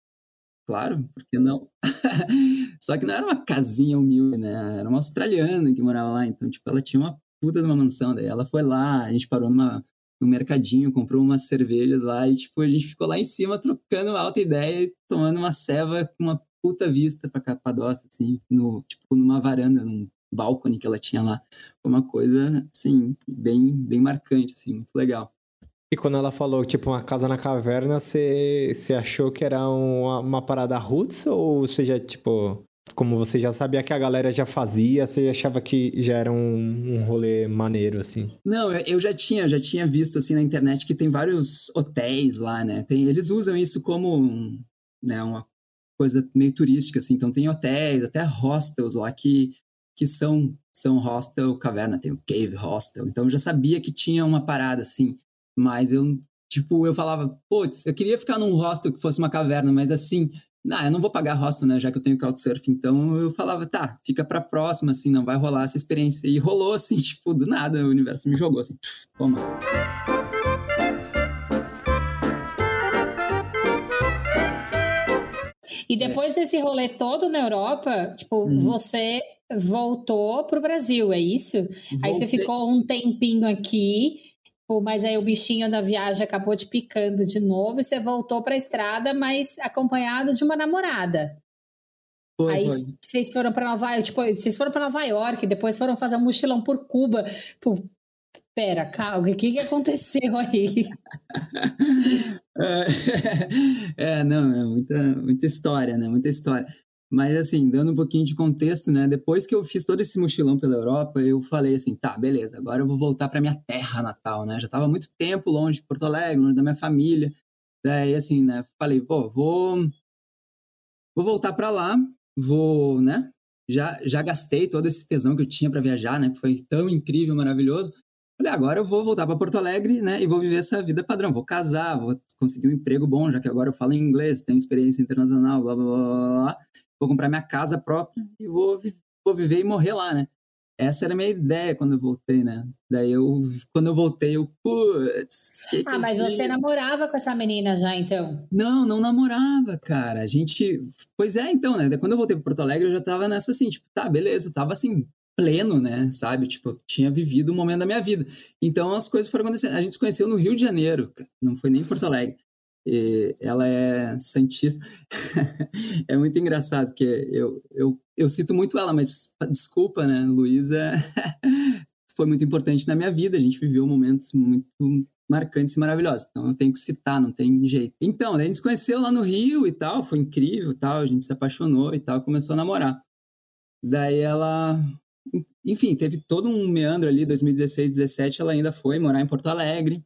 claro, por que não? (laughs) Só que não era uma casinha humilde, né? Era uma australiana que morava lá, então, tipo, ela tinha uma puta de uma mansão, daí ela foi lá, a gente parou numa, num mercadinho, comprou umas cervejas lá e, tipo, a gente ficou lá em cima trocando alta ideia e tomando uma ceva com uma puta vista pra Capadócia, assim, no, tipo, numa varanda, num balcone que ela tinha lá. Foi uma coisa, assim, bem, bem marcante, assim, muito legal. E quando ela falou, tipo, uma casa na caverna, você, achou que era uma, uma parada roots? Ou você já, tipo, como você já sabia que a galera já fazia, você achava que já era um, um rolê maneiro, assim? Não, eu já tinha, já tinha visto, assim, na internet que tem vários hotéis lá, né? Tem, eles usam isso como, né, uma coisa meio turística, assim. Então tem hotéis, até hostels lá que que são são hostel caverna, tem o cave hostel. Então eu já sabia que tinha uma parada assim, mas eu tipo, eu falava, putz, eu queria ficar num hostel que fosse uma caverna, mas assim, não, eu não vou pagar hostel, né, já que eu tenho couchsurfing. Então eu falava, tá, fica pra próxima, assim, não vai rolar essa experiência. E rolou, assim, (laughs) tipo, do nada, o universo me jogou, assim, toma. E depois é. desse rolê todo na Europa, tipo, uhum. você voltou pro Brasil, é isso? Voltei. Aí você ficou um tempinho aqui, mas aí o bichinho da viagem acabou te picando de novo e você voltou pra estrada, mas acompanhado de uma namorada. Foi, aí foi. vocês foram para Nova York, tipo, vocês foram para Nova York, depois foram fazer um mochilão por Cuba. Pô, pera, calma, o que, que aconteceu aí? (laughs) (laughs) é, não, é muita, muita história, né? Muita história. Mas, assim, dando um pouquinho de contexto, né? Depois que eu fiz todo esse mochilão pela Europa, eu falei assim: tá, beleza, agora eu vou voltar para minha terra natal, né? Já tava muito tempo longe de Porto Alegre, longe da minha família. Daí, assim, né? Falei, pô, vou. Vou voltar para lá, vou, né? Já, já gastei todo esse tesão que eu tinha para viajar, né? Foi tão incrível, maravilhoso. Falei, agora eu vou voltar para Porto Alegre, né? E vou viver essa vida padrão. Vou casar, vou conseguir um emprego bom, já que agora eu falo em inglês, tenho experiência internacional, blá blá blá blá. Vou comprar minha casa própria e vou, vou viver e morrer lá, né? Essa era a minha ideia quando eu voltei, né? Daí eu, quando eu voltei, eu, putz. Que ah, mas você namorava com essa menina já, então? Não, não namorava, cara. A gente. Pois é, então, né? Quando eu voltei para Porto Alegre, eu já tava nessa assim, tipo, tá, beleza, tava assim, pleno, né? Sabe? Tipo, eu tinha vivido um momento da minha vida. Então as coisas foram acontecendo. A gente se conheceu no Rio de Janeiro, não foi nem em Porto Alegre. E ela é santista. (laughs) é muito engraçado, porque eu, eu, eu cito muito ela, mas desculpa, né? Luísa (laughs) foi muito importante na minha vida. A gente viveu momentos muito marcantes e maravilhosos. Então eu tenho que citar, não tem jeito. Então, a gente se conheceu lá no Rio e tal, foi incrível tal, a gente se apaixonou e tal, começou a namorar. Daí ela enfim, teve todo um meandro ali, 2016, 2017, ela ainda foi morar em Porto Alegre.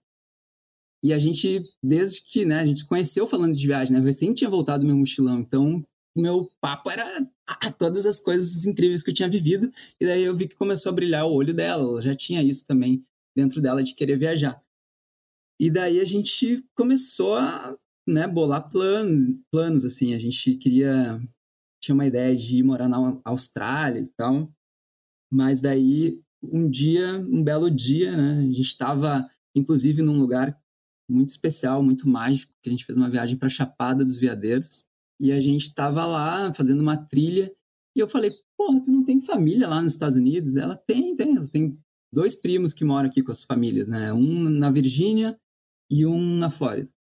E a gente, desde que, né, a gente conheceu falando de viagem, né, eu recém tinha voltado do meu mochilão, então meu papo era ah, todas as coisas incríveis que eu tinha vivido, e daí eu vi que começou a brilhar o olho dela, ela já tinha isso também dentro dela de querer viajar. E daí a gente começou a, né, bolar planos, planos assim, a gente queria tinha uma ideia de ir morar na Austrália e tal. Mas daí, um dia, um belo dia, né? A gente estava, inclusive, num lugar muito especial, muito mágico, que a gente fez uma viagem para Chapada dos Veadeiros. E a gente estava lá fazendo uma trilha. E eu falei, porra, tu não tem família lá nos Estados Unidos? Ela tem, tem. Ela tem dois primos que moram aqui com as famílias, né? Um na Virgínia e um na Flórida.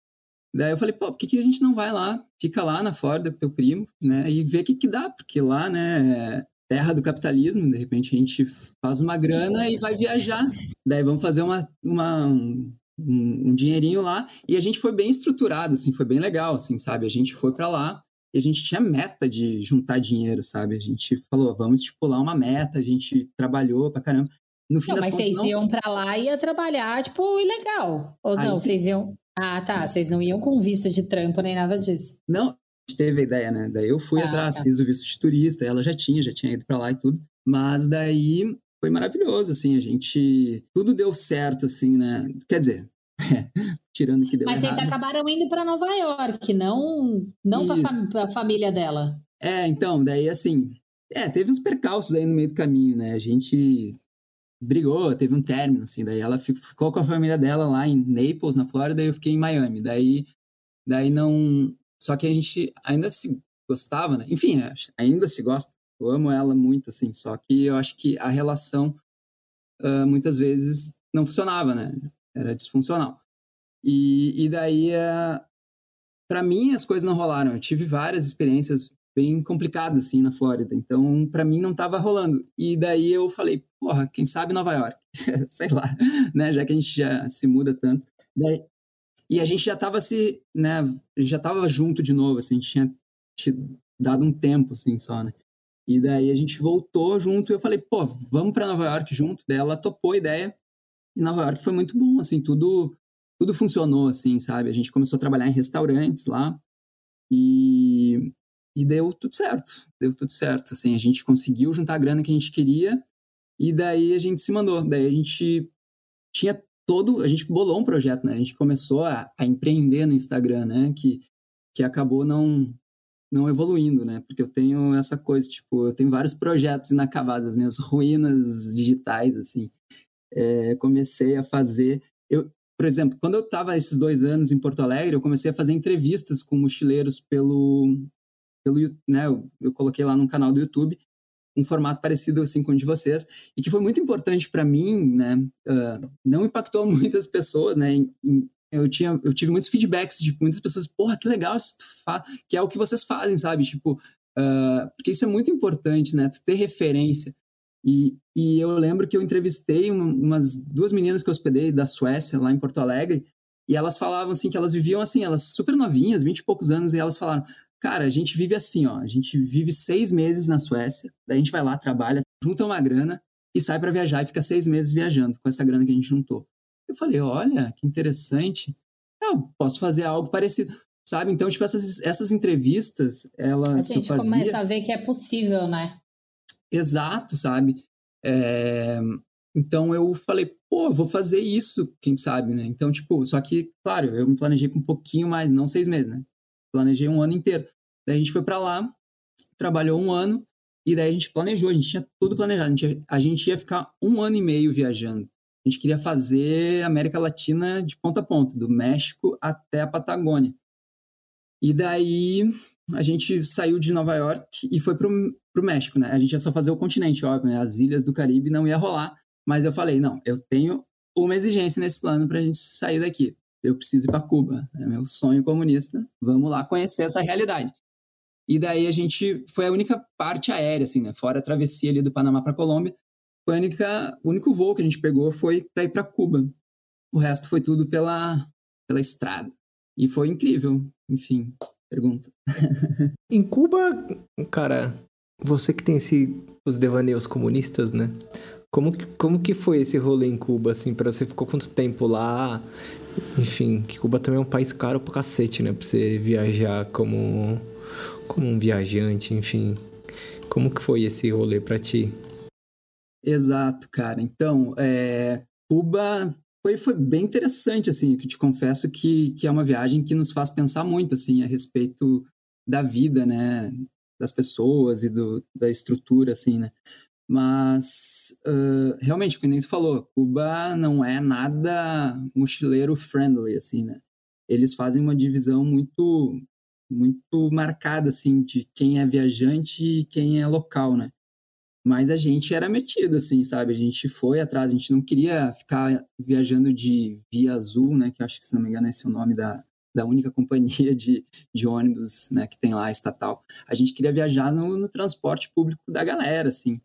Daí eu falei, pô, por que, que a gente não vai lá? Fica lá na Flórida com teu primo, né? E vê o que, que dá, porque lá, né, terra do capitalismo, de repente a gente faz uma grana e vai viajar. Daí vamos fazer uma, uma um, um, dinheirinho lá. E a gente foi bem estruturado, assim, foi bem legal, assim, sabe? A gente foi para lá e a gente tinha meta de juntar dinheiro, sabe? A gente falou, vamos estipular uma meta, a gente trabalhou pra caramba. No fim não, das mas contas, vocês não... iam pra lá e ia trabalhar, tipo, ilegal. Ou Aí, não, sim. vocês iam. Ah, tá. Vocês não iam com visto de trampo nem nada disso. Não, teve a ideia, né? Daí eu fui ah, atrás, tá. fiz o visto de turista, ela já tinha, já tinha ido para lá e tudo. Mas daí foi maravilhoso, assim, a gente. Tudo deu certo, assim, né? Quer dizer, (laughs) tirando que deu Mas errado. vocês acabaram indo para Nova York, não, não para a família dela. É, então, daí assim, É, teve uns percalços aí no meio do caminho, né? A gente brigou, teve um término, assim. Daí ela ficou com a família dela lá em Naples, na Flórida, e eu fiquei em Miami. Daí, daí não. Só que a gente ainda se gostava, né? Enfim, ainda se gosta. Eu amo ela muito, assim. Só que eu acho que a relação uh, muitas vezes não funcionava, né? Era disfuncional. E, e daí, uh, para mim, as coisas não rolaram. Eu tive várias experiências bem complicadas, assim, na Flórida. Então, para mim, não tava rolando. E daí eu falei, porra, quem sabe Nova York? (laughs) Sei lá, né? Já que a gente já se muda tanto. Daí, e a gente já tava se, né? A gente já tava junto de novo, assim. A gente tinha, tinha dado um tempo, assim, só, né? E daí a gente voltou junto e eu falei, pô, vamos para Nova York junto. Daí ela topou a ideia. E Nova York foi muito bom, assim, tudo tudo funcionou, assim, sabe? A gente começou a trabalhar em restaurantes lá e, e deu tudo certo. Deu tudo certo, assim. A gente conseguiu juntar a grana que a gente queria e daí a gente se mandou. Daí a gente tinha todo... A gente bolou um projeto, né? A gente começou a, a empreender no Instagram, né? Que, que acabou não não evoluindo, né? Porque eu tenho essa coisa, tipo, eu tenho vários projetos inacabados, as minhas ruínas digitais, assim. É, comecei a fazer. Eu, por exemplo, quando eu estava esses dois anos em Porto Alegre, eu comecei a fazer entrevistas com mochileiros pelo, pelo, né? Eu, eu coloquei lá no canal do YouTube um formato parecido assim com o de vocês e que foi muito importante para mim, né? Uh, não impactou (laughs) muitas pessoas, né? Em, em, eu, tinha, eu tive muitos feedbacks de muitas pessoas, porra, que legal isso que é o que vocês fazem, sabe? Tipo, uh, porque isso é muito importante, né? Tu ter referência. E, e eu lembro que eu entrevistei uma, umas duas meninas que eu hospedei da Suécia, lá em Porto Alegre, e elas falavam assim que elas viviam assim, elas super novinhas, vinte e poucos anos, e elas falaram, cara, a gente vive assim, ó, a gente vive seis meses na Suécia, daí a gente vai lá, trabalha, junta uma grana e sai para viajar e fica seis meses viajando com essa grana que a gente juntou. Eu falei, olha, que interessante. Eu posso fazer algo parecido, sabe? Então, tipo, essas, essas entrevistas, elas. A gente fazia... começa a ver que é possível, né? Exato, sabe? É... Então eu falei, pô, vou fazer isso, quem sabe, né? Então, tipo, só que, claro, eu me planejei com um pouquinho mais, não seis meses, né? Planejei um ano inteiro. Daí a gente foi para lá, trabalhou um ano, e daí a gente planejou, a gente tinha tudo planejado. A gente, a gente ia ficar um ano e meio viajando a gente queria fazer América Latina de ponta a ponta, do México até a Patagônia. E daí a gente saiu de Nova York e foi pro, pro México, né? A gente ia só fazer o continente, óbvio, né? As ilhas do Caribe não ia rolar. Mas eu falei, não, eu tenho uma exigência nesse plano pra gente sair daqui. Eu preciso ir para Cuba, é meu sonho comunista. Vamos lá conhecer essa realidade. E daí a gente foi a única parte aérea, assim, né? Fora a travessia ali do Panamá para Colômbia, foi a única, o único voo que a gente pegou foi para ir para Cuba. O resto foi tudo pela, pela estrada. E foi incrível. Enfim, pergunta. (laughs) em Cuba, cara, você que tem esse, os devaneios comunistas, né? Como, como que foi esse rolê em Cuba, assim, para você ficou quanto tempo lá? Enfim, que Cuba também é um país caro pro cacete, né? Pra você viajar como, como um viajante, enfim. Como que foi esse rolê para ti? Exato, cara. Então, é, Cuba foi, foi bem interessante, assim, que te confesso que, que é uma viagem que nos faz pensar muito, assim, a respeito da vida, né, das pessoas e do, da estrutura, assim, né. Mas, uh, realmente, como tu falou, Cuba não é nada mochileiro friendly, assim, né. Eles fazem uma divisão muito, muito marcada, assim, de quem é viajante e quem é local, né. Mas a gente era metido, assim, sabe? A gente foi atrás, a gente não queria ficar viajando de Via Azul, né? Que acho que, se não me engano, esse é o nome da, da única (laughs) companhia de, de ônibus né, que tem lá, estatal. A gente queria viajar no, no transporte público da galera, assim.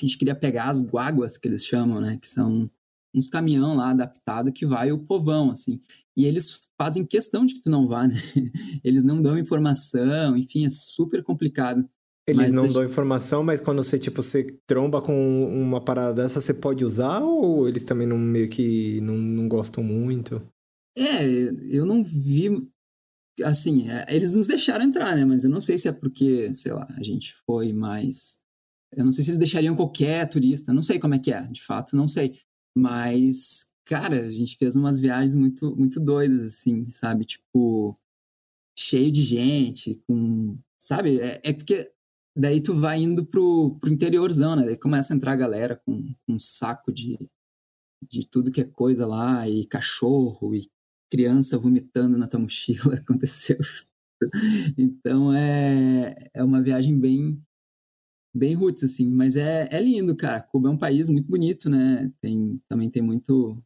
A gente queria pegar as guaguas, que eles chamam, né? Que são uns caminhão lá adaptado que vai o povão, assim. E eles fazem questão de que tu não vá, né? (laughs) Eles não dão informação, enfim, é super complicado. Eles mas não dão informação, mas quando você, tipo, você tromba com uma parada dessa, você pode usar ou eles também não meio que não, não gostam muito? É, eu não vi. Assim, é, eles nos deixaram entrar, né? Mas eu não sei se é porque, sei lá, a gente foi mais. Eu não sei se eles deixariam qualquer turista, não sei como é que é, de fato, não sei. Mas, cara, a gente fez umas viagens muito, muito doidas, assim, sabe? Tipo, cheio de gente, com. Sabe? É, é porque daí tu vai indo pro, pro interiorzão, né? Daí começa a entrar a galera com, com um saco de, de tudo que é coisa lá, e cachorro, e criança vomitando na tua mochila, (laughs) aconteceu. então é, é uma viagem bem bem roots, assim, mas é, é lindo, cara. Cuba é um país muito bonito, né? Tem, também tem muito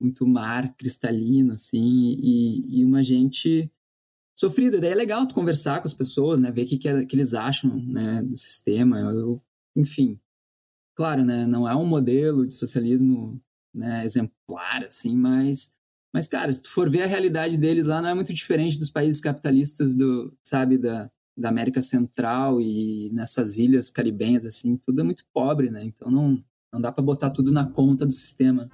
muito mar cristalino, assim, e, e uma gente sofrida. Daí é legal tu conversar com as pessoas, né? Ver o que, que, é, que eles acham, né? Do sistema. Eu, enfim, claro, né? Não é um modelo de socialismo né, exemplar, assim, mas... Mas, cara, se tu for ver a realidade deles lá, não é muito diferente dos países capitalistas do, sabe, da, da América Central e nessas ilhas caribenhas, assim, tudo é muito pobre, né? Então não, não dá para botar tudo na conta do sistema.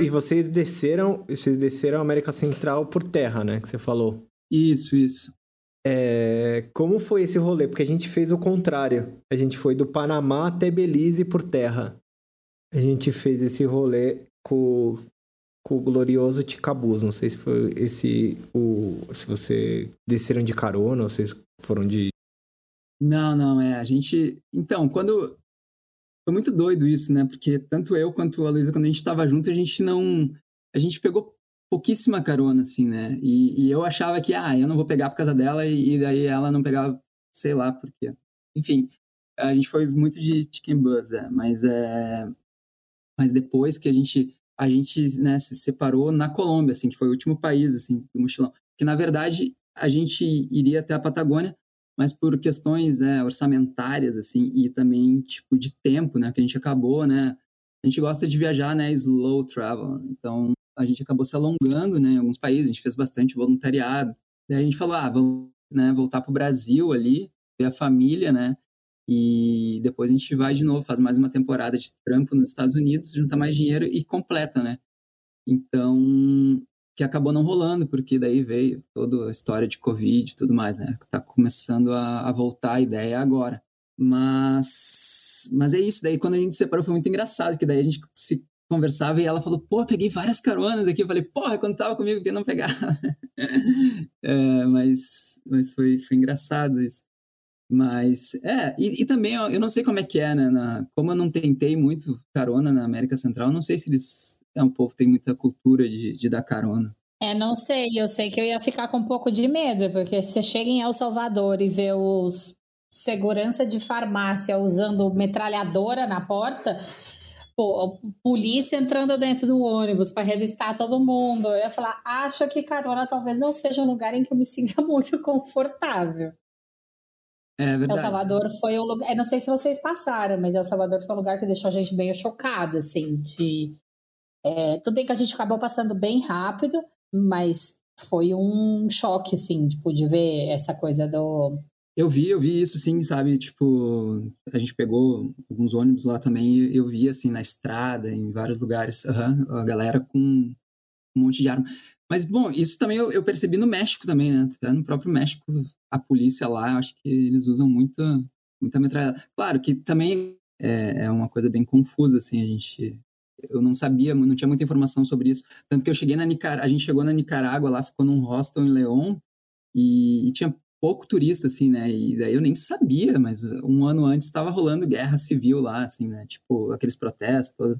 E vocês desceram, vocês desceram a América Central por terra, né? Que você falou. Isso, isso. É, como foi esse rolê? Porque a gente fez o contrário. A gente foi do Panamá até Belize por terra. A gente fez esse rolê com, com o glorioso Ticabus. Não sei se foi esse o se você desceram de carona ou vocês foram de Não, não, é, a gente, então, quando foi muito doido isso, né? Porque tanto eu quanto a Luísa, quando a gente estava junto, a gente não. A gente pegou pouquíssima carona, assim, né? E, e, eu achava que, ah, eu não vou pegar por causa dela, e, e daí ela não pegava, sei lá por quê. Enfim, a gente foi muito de chicken buzz, é, mas é. Mas depois que a gente. A gente né, se separou na Colômbia, assim, que foi o último país, assim, do mochilão. Que, na verdade, a gente iria até a Patagônia, mas por questões né, orçamentárias, assim, e também, tipo, de tempo, né, que a gente acabou, né, a gente gosta de viajar, né, slow travel, então a gente acabou se alongando, né, em alguns países, a gente fez bastante voluntariado, daí a gente falou, ah, vamos, né, voltar pro Brasil ali, ver a família, né, e depois a gente vai de novo, faz mais uma temporada de trampo nos Estados Unidos, junta mais dinheiro e completa, né, então que acabou não rolando, porque daí veio toda a história de Covid e tudo mais, né? Tá começando a, a, voltar a ideia agora. Mas, mas é isso, daí quando a gente se separou foi muito engraçado, que daí a gente se conversava e ela falou, pô, peguei várias caronas aqui. Eu falei, porra, quando tava comigo que não pegava. (laughs) é, mas mas foi, foi engraçado isso. Mas, é, e, e, também eu não sei como é que é, né? Na, como eu não tentei muito carona na América Central, não sei se eles é um povo que tem muita cultura de, de dar carona. É, não sei. Eu sei que eu ia ficar com um pouco de medo, porque você chega em El Salvador e vê os segurança de farmácia usando metralhadora na porta, pô, polícia entrando dentro do ônibus para revistar todo mundo. Eu ia falar, acho que carona talvez não seja um lugar em que eu me sinta (laughs) muito confortável. É verdade. El Salvador foi o lugar. Eu não sei se vocês passaram, mas El Salvador foi um lugar que deixou a gente meio chocado, assim, de é, tudo bem que a gente acabou passando bem rápido, mas foi um choque, assim, tipo, de ver essa coisa do. Eu vi, eu vi isso, sim, sabe? Tipo, a gente pegou alguns ônibus lá também eu vi, assim, na estrada, em vários lugares, uhum, a galera com um monte de arma. Mas, bom, isso também eu, eu, percebi no México também, né? No próprio México, a polícia lá, eu acho que eles usam muita, muita metralhadora. Claro que também é, é uma coisa bem confusa, assim, a gente eu não sabia, não tinha muita informação sobre isso. Tanto que eu cheguei na Nicarágua, a gente chegou na Nicarágua lá, ficou num hostel em León e, e, tinha pouco turista, assim, né? E daí eu nem sabia, mas um ano antes estava rolando guerra civil lá, assim, né? Tipo, aqueles protestos.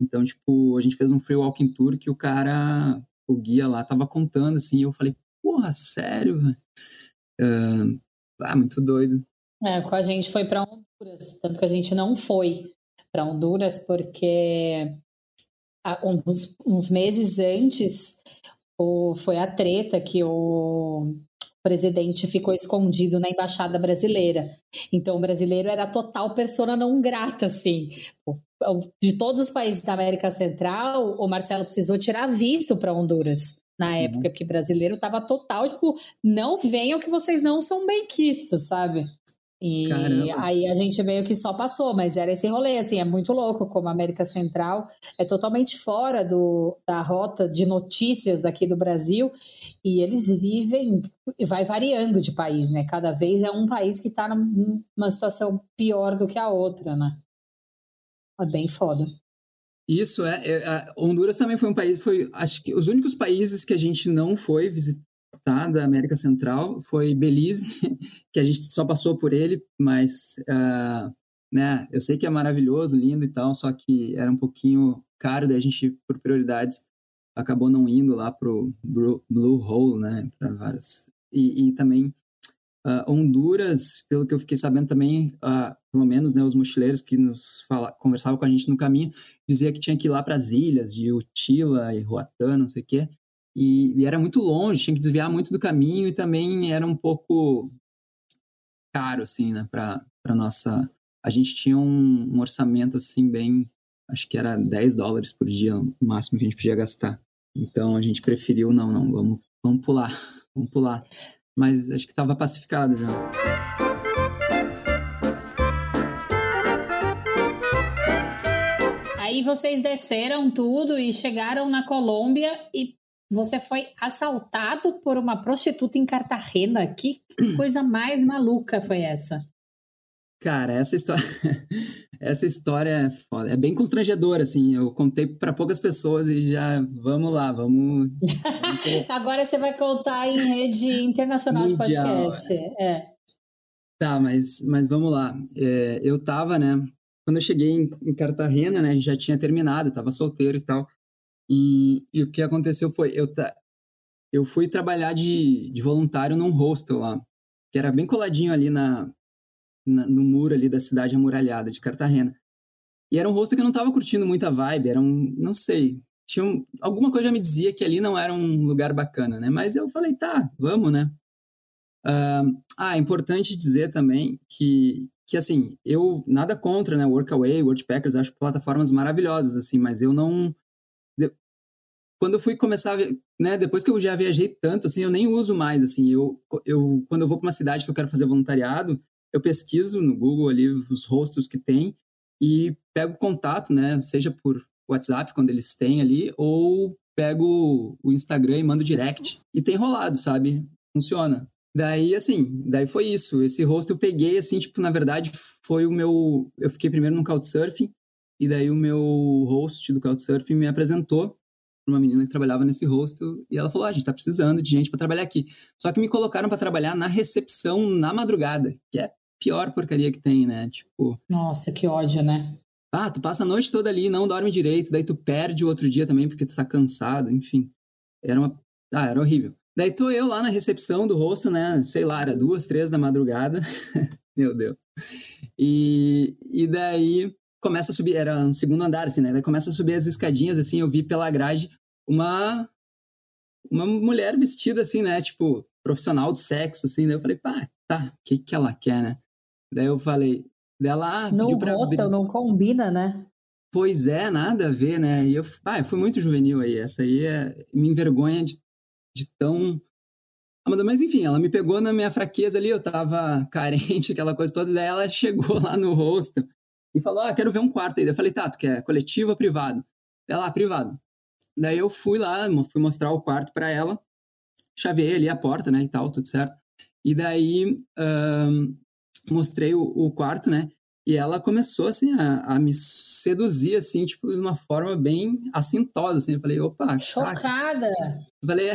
Então, tipo, a gente fez um free walking tour que o cara, o guia lá, tava contando, assim, e eu falei, porra, sério, Uh, ah, muito doido. É, com a gente foi para Honduras, tanto que a gente não foi para Honduras, porque uns, uns meses antes o, foi a treta que o presidente ficou escondido na embaixada brasileira. Então, o brasileiro era total persona não grata, assim. De todos os países da América Central, o Marcelo precisou tirar visto para Honduras na uhum. época, porque brasileiro estava total, tipo, não venham que vocês não são benquistas, sabe? E Caramba. aí a gente meio que só passou, mas era esse rolê, assim, é muito louco como a América Central é totalmente fora do, da rota de notícias aqui do Brasil e eles vivem, vai variando de país, né? Cada vez é um país que está numa situação pior do que a outra, né? É bem foda. Isso é, é Honduras também foi um país, foi acho que os únicos países que a gente não foi visitar da América Central foi Belize, (laughs) que a gente só passou por ele, mas uh, né, eu sei que é maravilhoso, lindo e tal, só que era um pouquinho caro, daí a gente por prioridades acabou não indo lá pro Blue Hole, né, para várias. E, e também Uh, Honduras, pelo que eu fiquei sabendo também, uh, pelo menos né, os mochileiros que nos fala, conversavam com a gente no caminho, dizia que tinha que ir lá para as ilhas de Utila e Roatán, não sei o quê, e, e, era muito longe, tinha que desviar muito do caminho e também era um pouco caro, assim, né, para nossa... A gente tinha um, um, orçamento, assim, bem... Acho que era 10 dólares por dia, o máximo que a gente podia gastar. Então a gente preferiu, não, não, vamos, vamos pular, (laughs) vamos pular mas acho que estava pacificado já. Aí vocês desceram tudo e chegaram na Colômbia e você foi assaltado por uma prostituta em Cartagena. Que (clears throat) coisa mais maluca foi essa? Cara, essa história, essa história é foda. É bem constrangedora, assim. Eu contei para poucas pessoas e já vamos lá, vamos. (laughs) Agora você vai contar em rede internacional de podcast. É. Tá, mas, mas vamos lá. É, eu tava, né? Quando eu cheguei em, em Cartagena, né? A gente já tinha terminado, tava solteiro e tal. E, e o que aconteceu foi, eu, ta, eu fui trabalhar de, de voluntário num hostel lá, que era bem coladinho ali na, no muro ali da cidade amuralhada de Cartagena. E era um rosto que eu não tava curtindo muita vibe, era um, não sei, tinha um, alguma coisa já me dizia que ali não era um lugar bacana, né? Mas eu falei, tá, vamos, né? Uh, ah, é importante dizer também que, que assim, eu nada contra, né? Workaway, WordPackers, acho plataformas maravilhosas, assim, mas eu não. Quando eu fui começar, né? Depois que eu já viajei tanto, assim, eu nem uso mais, assim. Eu, eu quando eu vou para uma cidade que eu quero fazer voluntariado, eu pesquiso no Google ali os rostos que tem e pego contato, né? Seja por WhatsApp, quando eles têm ali, ou pego o Instagram e mando direct. E tem rolado, sabe? Funciona. Daí, assim, daí foi isso. Esse rosto eu peguei, assim, tipo, na verdade, foi o meu. Eu fiquei primeiro no Couchsurfing, e daí o meu host do Couchsurfing me apresentou uma menina que trabalhava nesse hostel e ela falou: ah, a gente tá precisando de gente para trabalhar aqui. Só que me colocaram para trabalhar na recepção na madrugada, que é pior porcaria que tem, né? Tipo. Nossa, que ódio, né? Ah, tu passa a noite toda ali, não dorme direito, daí tu perde o outro dia também porque tu tá cansado, enfim. Era uma. Ah, era horrível. Daí tô eu lá na recepção do rosto, né? Sei lá, era duas, três da madrugada. (laughs) Meu Deus. E, e daí começa a subir, era um segundo andar, assim, né? Daí começa a subir as escadinhas, assim, eu vi pela grade uma uma mulher vestida assim, né? Tipo, profissional de sexo, assim. Daí eu falei, pá, tá, o que, que ela quer, né? Daí eu falei, dela. Ah, não gosta, não combina, né? Pois é, nada a ver, né? E eu, ah, eu fui muito juvenil aí. Essa aí é, me envergonha de, de tão. Mas enfim, ela me pegou na minha fraqueza ali, eu tava (laughs) carente, aquela coisa toda, daí ela chegou lá no rosto e falou: Ah, quero ver um quarto aí. Eu falei, tá, tu quer coletivo ou privado? Ela, ah, privado. Daí eu fui lá, fui mostrar o quarto para ela, chaveei ali a porta, né, e tal, tudo certo. E daí um, mostrei o, o, quarto, né? E ela começou, assim, a, a, me seduzir, assim, tipo, de uma forma bem assintosa, assim. Eu falei, opa... Chocada! Eu falei, o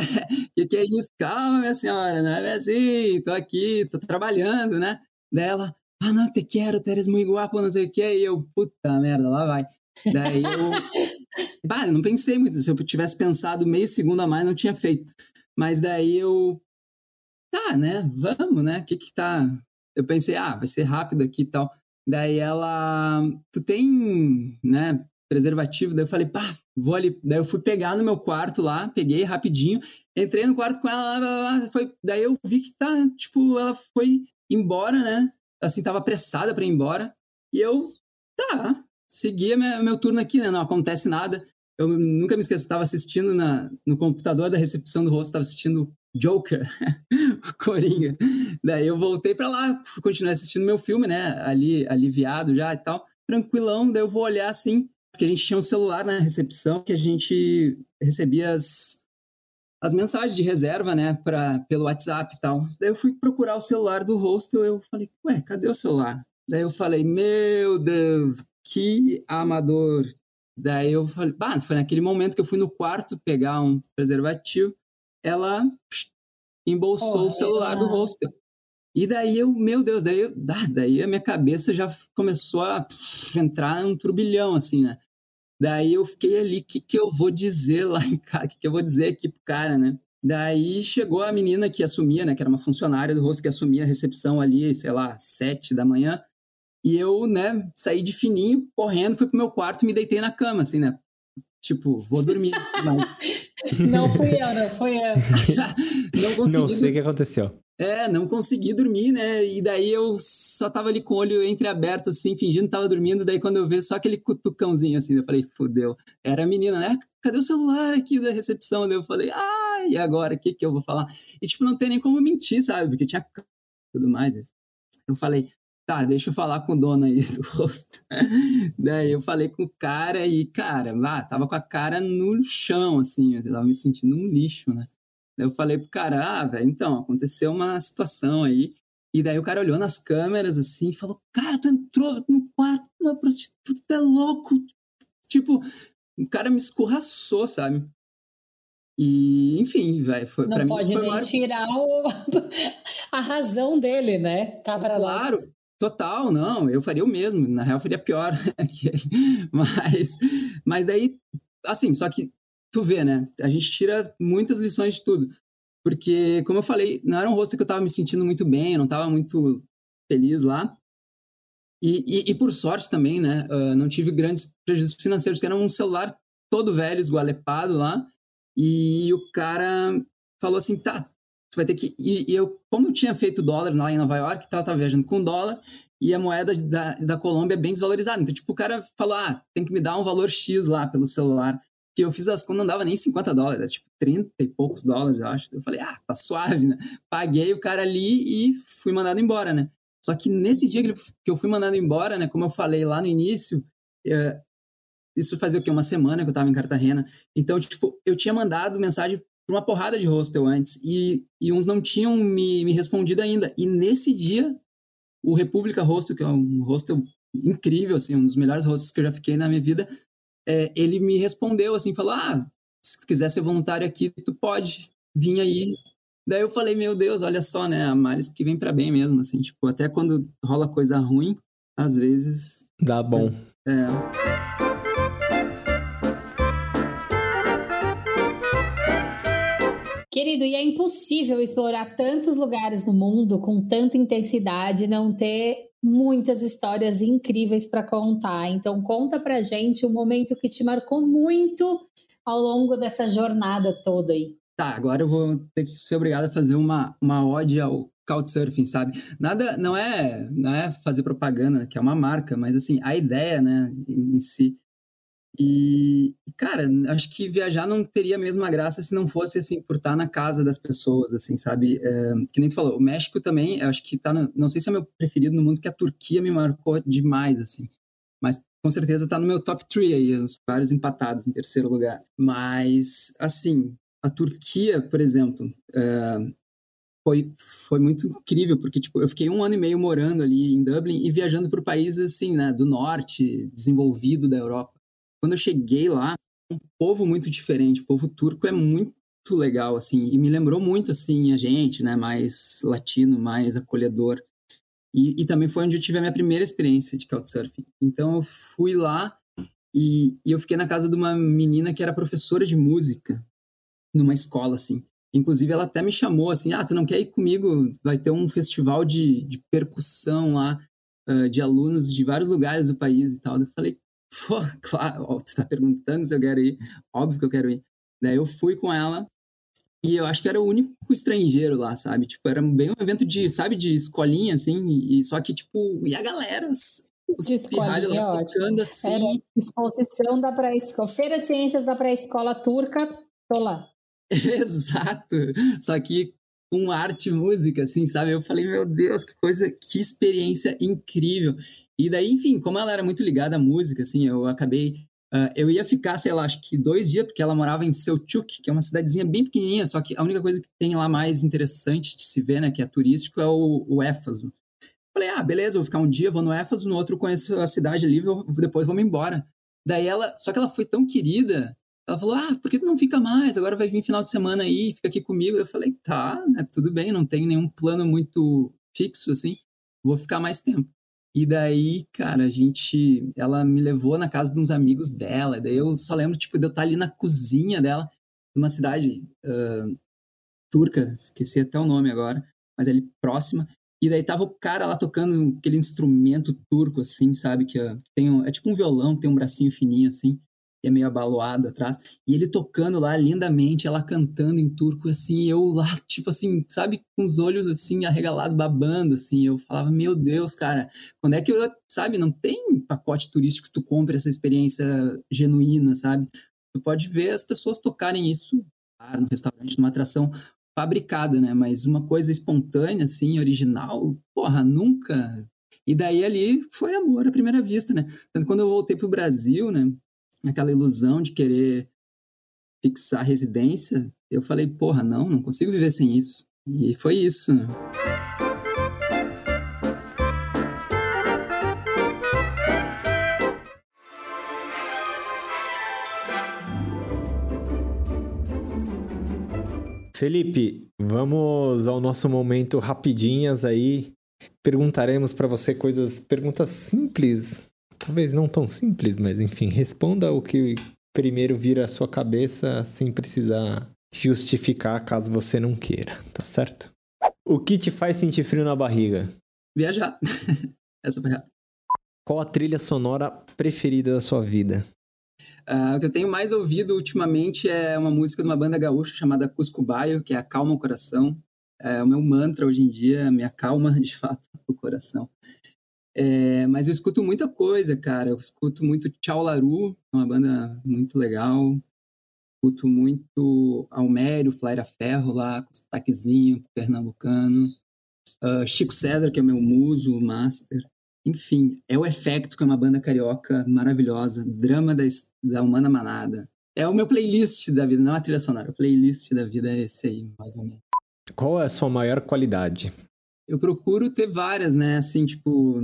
que, que é isso? Calma, minha senhora, não é assim, tô aqui, tô trabalhando, né? Dela, ah, não, te quero, tu eres muito guapo, não sei o que. E eu, puta merda, lá vai. Daí eu... (laughs) bah, eu não pensei muito. Se eu tivesse pensado meio segundo a mais, não tinha feito. Mas daí eu... Tá, né? Vamos, né? O que que tá eu pensei, ah, vai ser rápido aqui e tal. Daí ela, tu tem, né, preservativo? Daí eu falei, pá, vou ali. Daí eu fui pegar no meu quarto lá, peguei rapidinho, entrei no quarto com ela, foi, daí eu vi que tá, tipo, ela foi embora, né? Assim, tava apressada para ir embora. E eu, tá, segui meu turno aqui, né? Não acontece nada. Eu nunca me esqueço, estava assistindo na, no computador da recepção do rosto, estava assistindo Joker, (laughs) Coringa. Daí eu voltei para lá, continuei assistindo meu filme, né? Ali, aliviado já e tal, tranquilão. Daí eu vou olhar assim, porque a gente tinha um celular na recepção que a gente recebia as, as mensagens de reserva, né? Pra, pelo WhatsApp e tal. Daí eu fui procurar o celular do hostel eu falei, ué, cadê o celular? Daí eu falei, meu Deus, que amador, Daí eu falei, bah, foi naquele momento que eu fui no quarto pegar um preservativo, ela embolsou o celular é. do hostel. E daí eu, meu Deus, daí, eu, daí a minha cabeça já começou a pff, entrar um turbilhão, assim, né? Daí eu fiquei ali, o que, que eu vou dizer lá em casa? O que, que eu vou dizer aqui pro cara, né? Daí chegou a menina que assumia, né? Que era uma funcionária do rosto que assumia a recepção ali, sei lá, sete da manhã. E eu, né, saí de fininho, correndo, fui pro meu quarto e me deitei na cama, assim, né? Tipo, vou dormir, (laughs) mas... Não fui eu, não foi eu. (laughs) não consegui... Não sei o que aconteceu. É, não consegui dormir, né? E daí eu só tava ali com o olho entreaberto, assim, fingindo que tava dormindo. Daí quando eu vi só aquele cutucãozinho, assim, eu falei, fudeu. Era a menina, né? Cadê o celular aqui da recepção? Daí eu falei, ah, e agora? O que que eu vou falar? E, tipo, não tem nem como mentir, sabe? Porque tinha tudo mais. Eu falei, tá, deixa eu falar com o dono aí do rosto. (laughs) Daí eu falei com o cara e, cara, ah, tava com a cara no chão, assim, eu tava me sentindo um lixo, né? eu falei pro cara, ah, velho, então, aconteceu uma situação aí. E daí o cara olhou nas câmeras assim e falou: Cara, tu entrou no quarto uma prostituta, tu é louco. Tipo, o cara me escorraçou, sabe? E, enfim, velho, foi Não pra mim. Não pode nem tirar o... (laughs) a razão dele, né? Cabra claro, lá. Total, não, eu faria o mesmo. Na real, faria pior. (laughs) mas, mas daí, assim, só que tu vê, né? A gente tira muitas lições de tudo. Porque, como eu falei, não era um rosto que eu tava me sentindo muito bem, eu não tava muito feliz lá. E, e, e por sorte também, né? Uh, não tive grandes prejuízos financeiros, que era um celular todo velho, esgualepado lá. E o cara falou assim: tá, vai ter que. E, e eu, como eu tinha feito dólar lá em Nova York, tava, tava viajando com dólar, e a moeda da, da Colômbia é bem desvalorizada. Então, tipo, o cara falou: ah, tem que me dar um valor X lá pelo celular que eu fiz as contas, não dava nem 50 dólares, era tipo 30 e poucos dólares, eu acho. Eu falei, ah, tá suave, né? Paguei o cara ali e fui mandado embora, né? Só que nesse dia que, eu fui mandado embora, né? Como eu falei lá no início, é, isso fazia o quê? Uma semana que eu tava em Cartagena. Então, tipo, eu tinha mandado mensagem para uma porrada de hostel antes e, e uns não tinham me, me respondido ainda. E nesse dia, o República Hostel, que é um hostel incrível, assim, um dos melhores hostels que eu já fiquei na minha vida, é, ele me respondeu assim, falou, ah, se quiser ser voluntário aqui, tu pode vir aí. Daí eu falei, meu Deus, olha só, né, a Maris que vem para bem mesmo, assim, tipo, até quando rola coisa ruim, às vezes... Dá bom. É... Querido, e é impossível explorar tantos lugares no mundo com tanta intensidade e não ter muitas histórias incríveis para contar. Então conta pra gente um momento que te marcou muito ao longo dessa jornada toda aí. Tá, agora eu vou ter que ser obrigado a fazer uma, uma ode ao Couchsurfing, sabe? Nada, não é, não é fazer propaganda, que é uma marca, mas assim, a ideia, né, em si e, cara, acho que viajar não teria a mesma graça se não fosse, assim, por estar na casa das pessoas, assim, sabe? É, que nem tu falou, o México também, acho que tá, no, não sei se é meu preferido no mundo, que a Turquia me marcou demais, assim. Mas com certeza tá no meu top 3 aí, os vários empatados em terceiro lugar. Mas, assim, a Turquia, por exemplo, é, foi, foi muito incrível, porque, tipo, eu fiquei um ano e meio morando ali em Dublin e viajando por países, assim, né, do norte, desenvolvido da Europa. Quando eu cheguei lá, um povo muito diferente, o povo turco é muito legal, assim, e me lembrou muito, assim, a gente, né, mais latino, mais acolhedor. E, e também foi onde eu tive a minha primeira experiência de Couchsurfing. Então eu fui lá e, e eu fiquei na casa de uma menina que era professora de música, numa escola, assim. Inclusive, ela até me chamou assim: ah, tu não quer ir comigo? Vai ter um festival de, de percussão lá, uh, de alunos de vários lugares do país e tal. Eu falei: Pô, (laughs) claro, ó, tu tá perguntando se eu quero ir. Óbvio que eu quero ir. Daí eu fui com ela e eu acho que era o único estrangeiro lá, sabe? Tipo, era bem um evento de, sabe, de escolinha, assim, e, só que, tipo, e a galera, os, os pirralhos lá tocando assim. Era exposição da pré-escola, Feira de Ciências da Pré-Escola Turca, tô lá. (laughs) Exato. Só que com arte e música, assim, sabe? Eu falei, meu Deus, que coisa, que experiência incrível. E daí, enfim, como ela era muito ligada à música, assim, eu acabei. Uh, eu ia ficar, sei lá, acho que dois dias, porque ela morava em Selçuk, que é uma cidadezinha bem pequenininha, só que a única coisa que tem lá mais interessante de se ver, né, que é turístico, é o, o Éfaso. Falei, ah, beleza, vou ficar um dia, vou no Éfaso, no outro conheço a cidade ali, vou, depois vou me embora. Daí ela, só que ela foi tão querida, ela falou: "Ah, por que tu não fica mais? Agora vai vir final de semana aí, fica aqui comigo". Eu falei: "Tá, né, tudo bem, não tenho nenhum plano muito fixo assim, vou ficar mais tempo". E daí, cara, a gente. Ela me levou na casa de uns amigos dela. Daí eu só lembro, tipo, de eu estar ali na cozinha dela, numa cidade uh, turca, esqueci até o nome agora, mas ali próxima. E daí tava o cara lá tocando aquele instrumento turco, assim, sabe? Que, uh, tem um, é tipo um violão, tem um bracinho fininho, assim é meio abaloado atrás, e ele tocando lá lindamente, ela cantando em turco, assim, eu lá, tipo assim, sabe, com os olhos assim, arregalados, babando, assim, eu falava, meu Deus, cara, quando é que eu, sabe, não tem pacote turístico que tu compre essa experiência genuína, sabe? Tu pode ver as pessoas tocarem isso no restaurante, numa atração fabricada, né? Mas uma coisa espontânea, assim, original, porra, nunca. E daí ali foi amor à primeira vista, né? Tanto quando eu voltei pro Brasil, né? Naquela ilusão de querer fixar residência, eu falei, porra, não, não consigo viver sem isso. E foi isso. Felipe, vamos ao nosso momento rapidinhas aí. Perguntaremos para você coisas, perguntas simples, talvez não tão simples, mas enfim, responda o que primeiro vira à sua cabeça sem precisar justificar caso você não queira, tá certo? O que te faz sentir frio na barriga? Viajar. (laughs) Essa foi rápida. Qual a trilha sonora preferida da sua vida? Uh, o que eu tenho mais ouvido ultimamente é uma música de uma banda gaúcha chamada Cusco Baio, que é Acalma o Coração. É o meu mantra hoje em dia, me acalma de fato o coração. É, mas eu escuto muita coisa, cara. Eu escuto muito Tchau Laru, uma banda muito legal. Escuto muito Almério, Flaira Ferro lá, com sotaquezinho pernambucano. Uh, Chico César, que é meu muso, master. Enfim, é o Efecto, que é uma banda carioca maravilhosa. Drama da, da Humana Manada. É o meu playlist da vida, não é a trilha sonora. O playlist da vida é esse aí, mais ou menos. Qual é a sua maior qualidade? Eu procuro ter várias, né? Assim, tipo,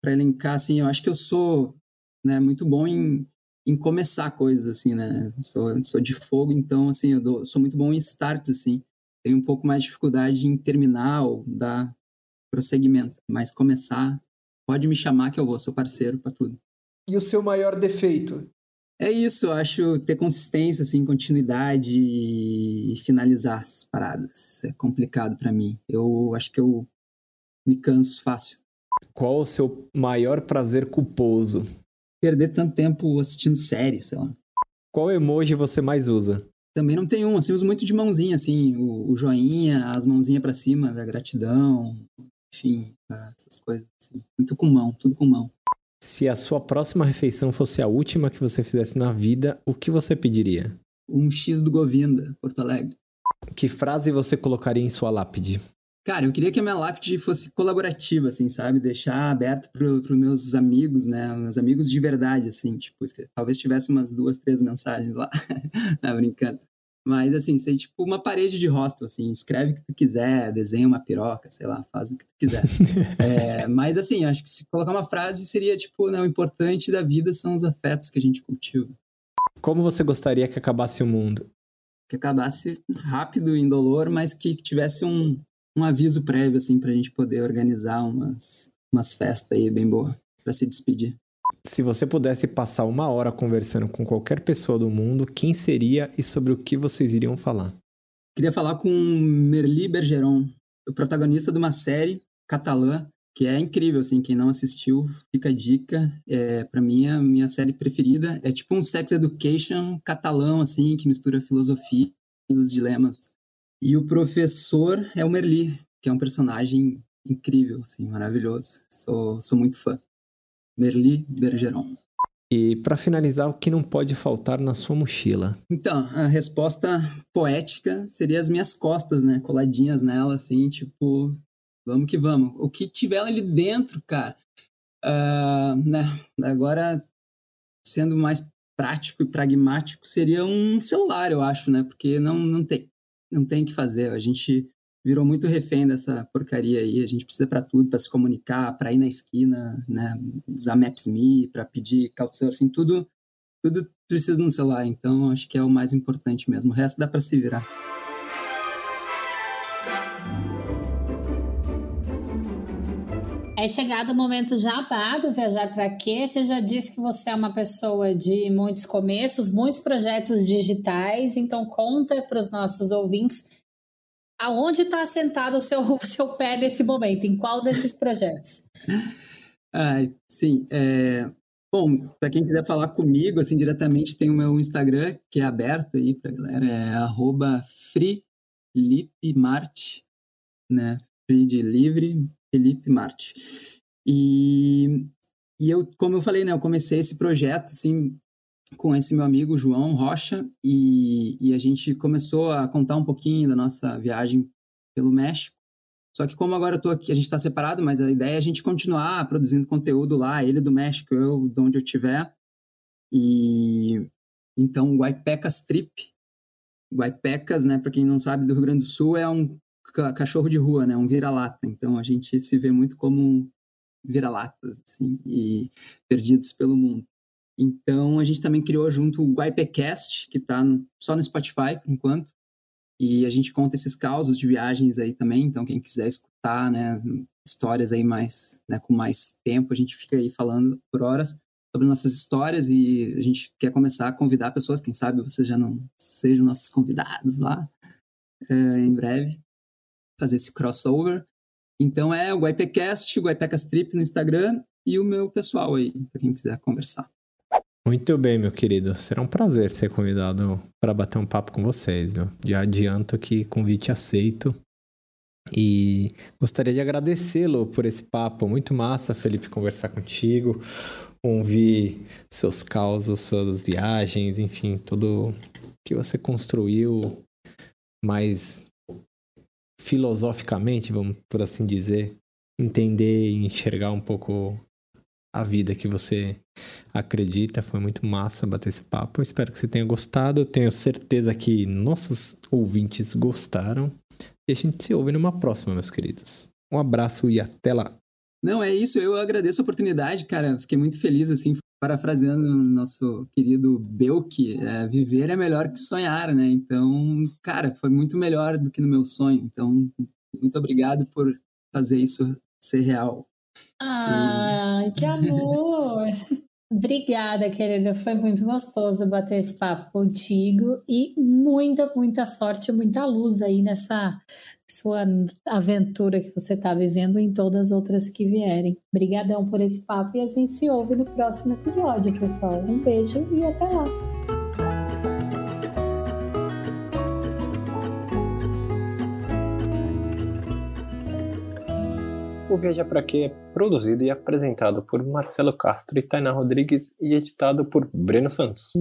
para elencar, assim, eu acho que eu sou né, muito bom em, em começar coisas, assim, né? Sou, sou de fogo, então, assim, eu dou, sou muito bom em starts, assim. Tenho um pouco mais de dificuldade em terminar ou dar prosseguimento, mas começar, pode me chamar que eu vou, sou parceiro para tudo. E o seu maior defeito? É isso, eu acho ter consistência, assim, continuidade e finalizar as paradas. É complicado para mim. Eu acho que eu me canso fácil. Qual o seu maior prazer culposo? Perder tanto tempo assistindo série, sei lá. Qual emoji você mais usa? Também não tem um, assim, uso muito de mãozinha, assim, o, o joinha, as mãozinhas para cima da gratidão, enfim, essas coisas, assim. Muito com mão, tudo com mão. Se a sua próxima refeição fosse a última que você fizesse na vida, o que você pediria? Um X do Govinda, Porto Alegre. Que frase você colocaria em sua lápide? Cara, eu queria que a minha lápide fosse colaborativa, assim, sabe? Deixar aberto para os meus amigos, né? Meus amigos de verdade, assim. Tipo, talvez tivesse umas duas, três mensagens lá. (laughs) não, brincando. Mas, assim, ser tipo uma parede de rosto, assim, escreve o que tu quiser, desenha uma piroca, sei lá, faz o que tu quiser. (laughs) é, mas, assim, acho que se colocar uma frase seria, tipo, né, o importante da vida são os afetos que a gente cultiva. Como você gostaria que acabasse o mundo? Que acabasse rápido, indolor, mas que tivesse um, um aviso prévio, assim, pra gente poder organizar umas, umas festas aí bem boas para se despedir. Se você pudesse passar uma hora conversando com qualquer pessoa do mundo, quem seria e sobre o que vocês iriam falar? Queria falar com Merli Bergeron, o protagonista de uma série catalã que é incrível, assim, quem não assistiu, fica a dica. É, para mim, a minha série preferida é tipo um sex education catalão, assim, que mistura filosofia e os dilemas. E o professor é o Merli, que é um personagem incrível, assim, maravilhoso. Sou, sou muito fã. Merli Bergeron. E para finalizar, o que não pode faltar na sua mochila? Então, a resposta poética seria as minhas costas, né? Coladinhas nela, assim, tipo, vamos que vamos. O que tiver ali dentro, cara, uh, né? Agora, sendo mais prático e pragmático, seria um celular, eu acho, né? Porque não, não tem, não tem o que fazer. A gente virou muito refém dessa porcaria aí. A gente precisa para tudo, para se comunicar, para ir na esquina, né? Usar Maps.me, para pedir Couchsurfing, tudo, tudo precisa no celular. Então, acho que é o mais importante mesmo. O resto dá para se virar. É chegado o momento jabá do Viajar para Quê? Você já disse que você é uma pessoa de muitos começos, muitos projetos digitais, então conta para os nossos ouvintes aonde está assentado o seu, (laughs) o seu pé nesse momento, em qual desses projetos? Ah, sim, é... bom, para quem quiser falar comigo, assim, diretamente, tem o meu Instagram, que é aberto aí para galera, é arroba né, free de livre, Felipe Marte. E, e eu, como eu falei, né, eu comecei esse projeto, assim, com esse meu amigo João Rocha e, e a gente começou a contar um pouquinho da nossa viagem pelo México. Só que como agora eu tô aqui, a gente está separado, mas a ideia é a gente continuar produzindo conteúdo lá, ele do México, eu de onde eu estiver. E então Guaipecas Trip, Guaipecas, né, para quem não sabe, do Rio Grande do Sul é um cachorro de rua, né? Um vira-lata. Então a gente se vê muito como vira-latas, assim, e perdidos pelo mundo. Então a gente também criou junto o Guaipecast, que está só no Spotify por enquanto. E a gente conta esses causos de viagens aí também. Então quem quiser escutar, né, histórias aí mais, né, com mais tempo, a gente fica aí falando por horas sobre nossas histórias e a gente quer começar a convidar pessoas, quem sabe vocês já não sejam nossos convidados lá é, em breve fazer esse crossover. Então é o Guaipecast, o Guaipecas Trip no Instagram e o meu pessoal aí, para quem quiser conversar. Muito bem, meu querido. Será um prazer ser convidado para bater um papo com vocês. Viu? Já adianto que convite aceito. E gostaria de agradecê-lo por esse papo. Muito massa, Felipe, conversar contigo, ouvir seus causos, suas viagens, enfim, tudo que você construiu mais filosoficamente, vamos por assim dizer, entender e enxergar um pouco a vida que você acredita. Foi muito massa bater esse papo. Espero que você tenha gostado. Eu tenho certeza que nossos ouvintes gostaram. E a gente se ouve numa próxima, meus queridos. Um abraço e até lá. Não, é isso. Eu agradeço a oportunidade, cara. Fiquei muito feliz, assim, parafraseando o nosso querido Belk, é, viver é melhor que sonhar, né? Então, cara, foi muito melhor do que no meu sonho. Então, muito obrigado por fazer isso ser real. Ah, e... que amor! (laughs) Obrigada, querida. Foi muito gostoso bater esse papo contigo e muita, muita sorte, muita luz aí nessa sua aventura que você está vivendo em todas as outras que vierem. Obrigadão por esse papo e a gente se ouve no próximo episódio, pessoal. Um beijo e até lá. O Viajar Pra Quê é produzido e apresentado por Marcelo Castro e Tainá Rodrigues e editado por Breno Santos.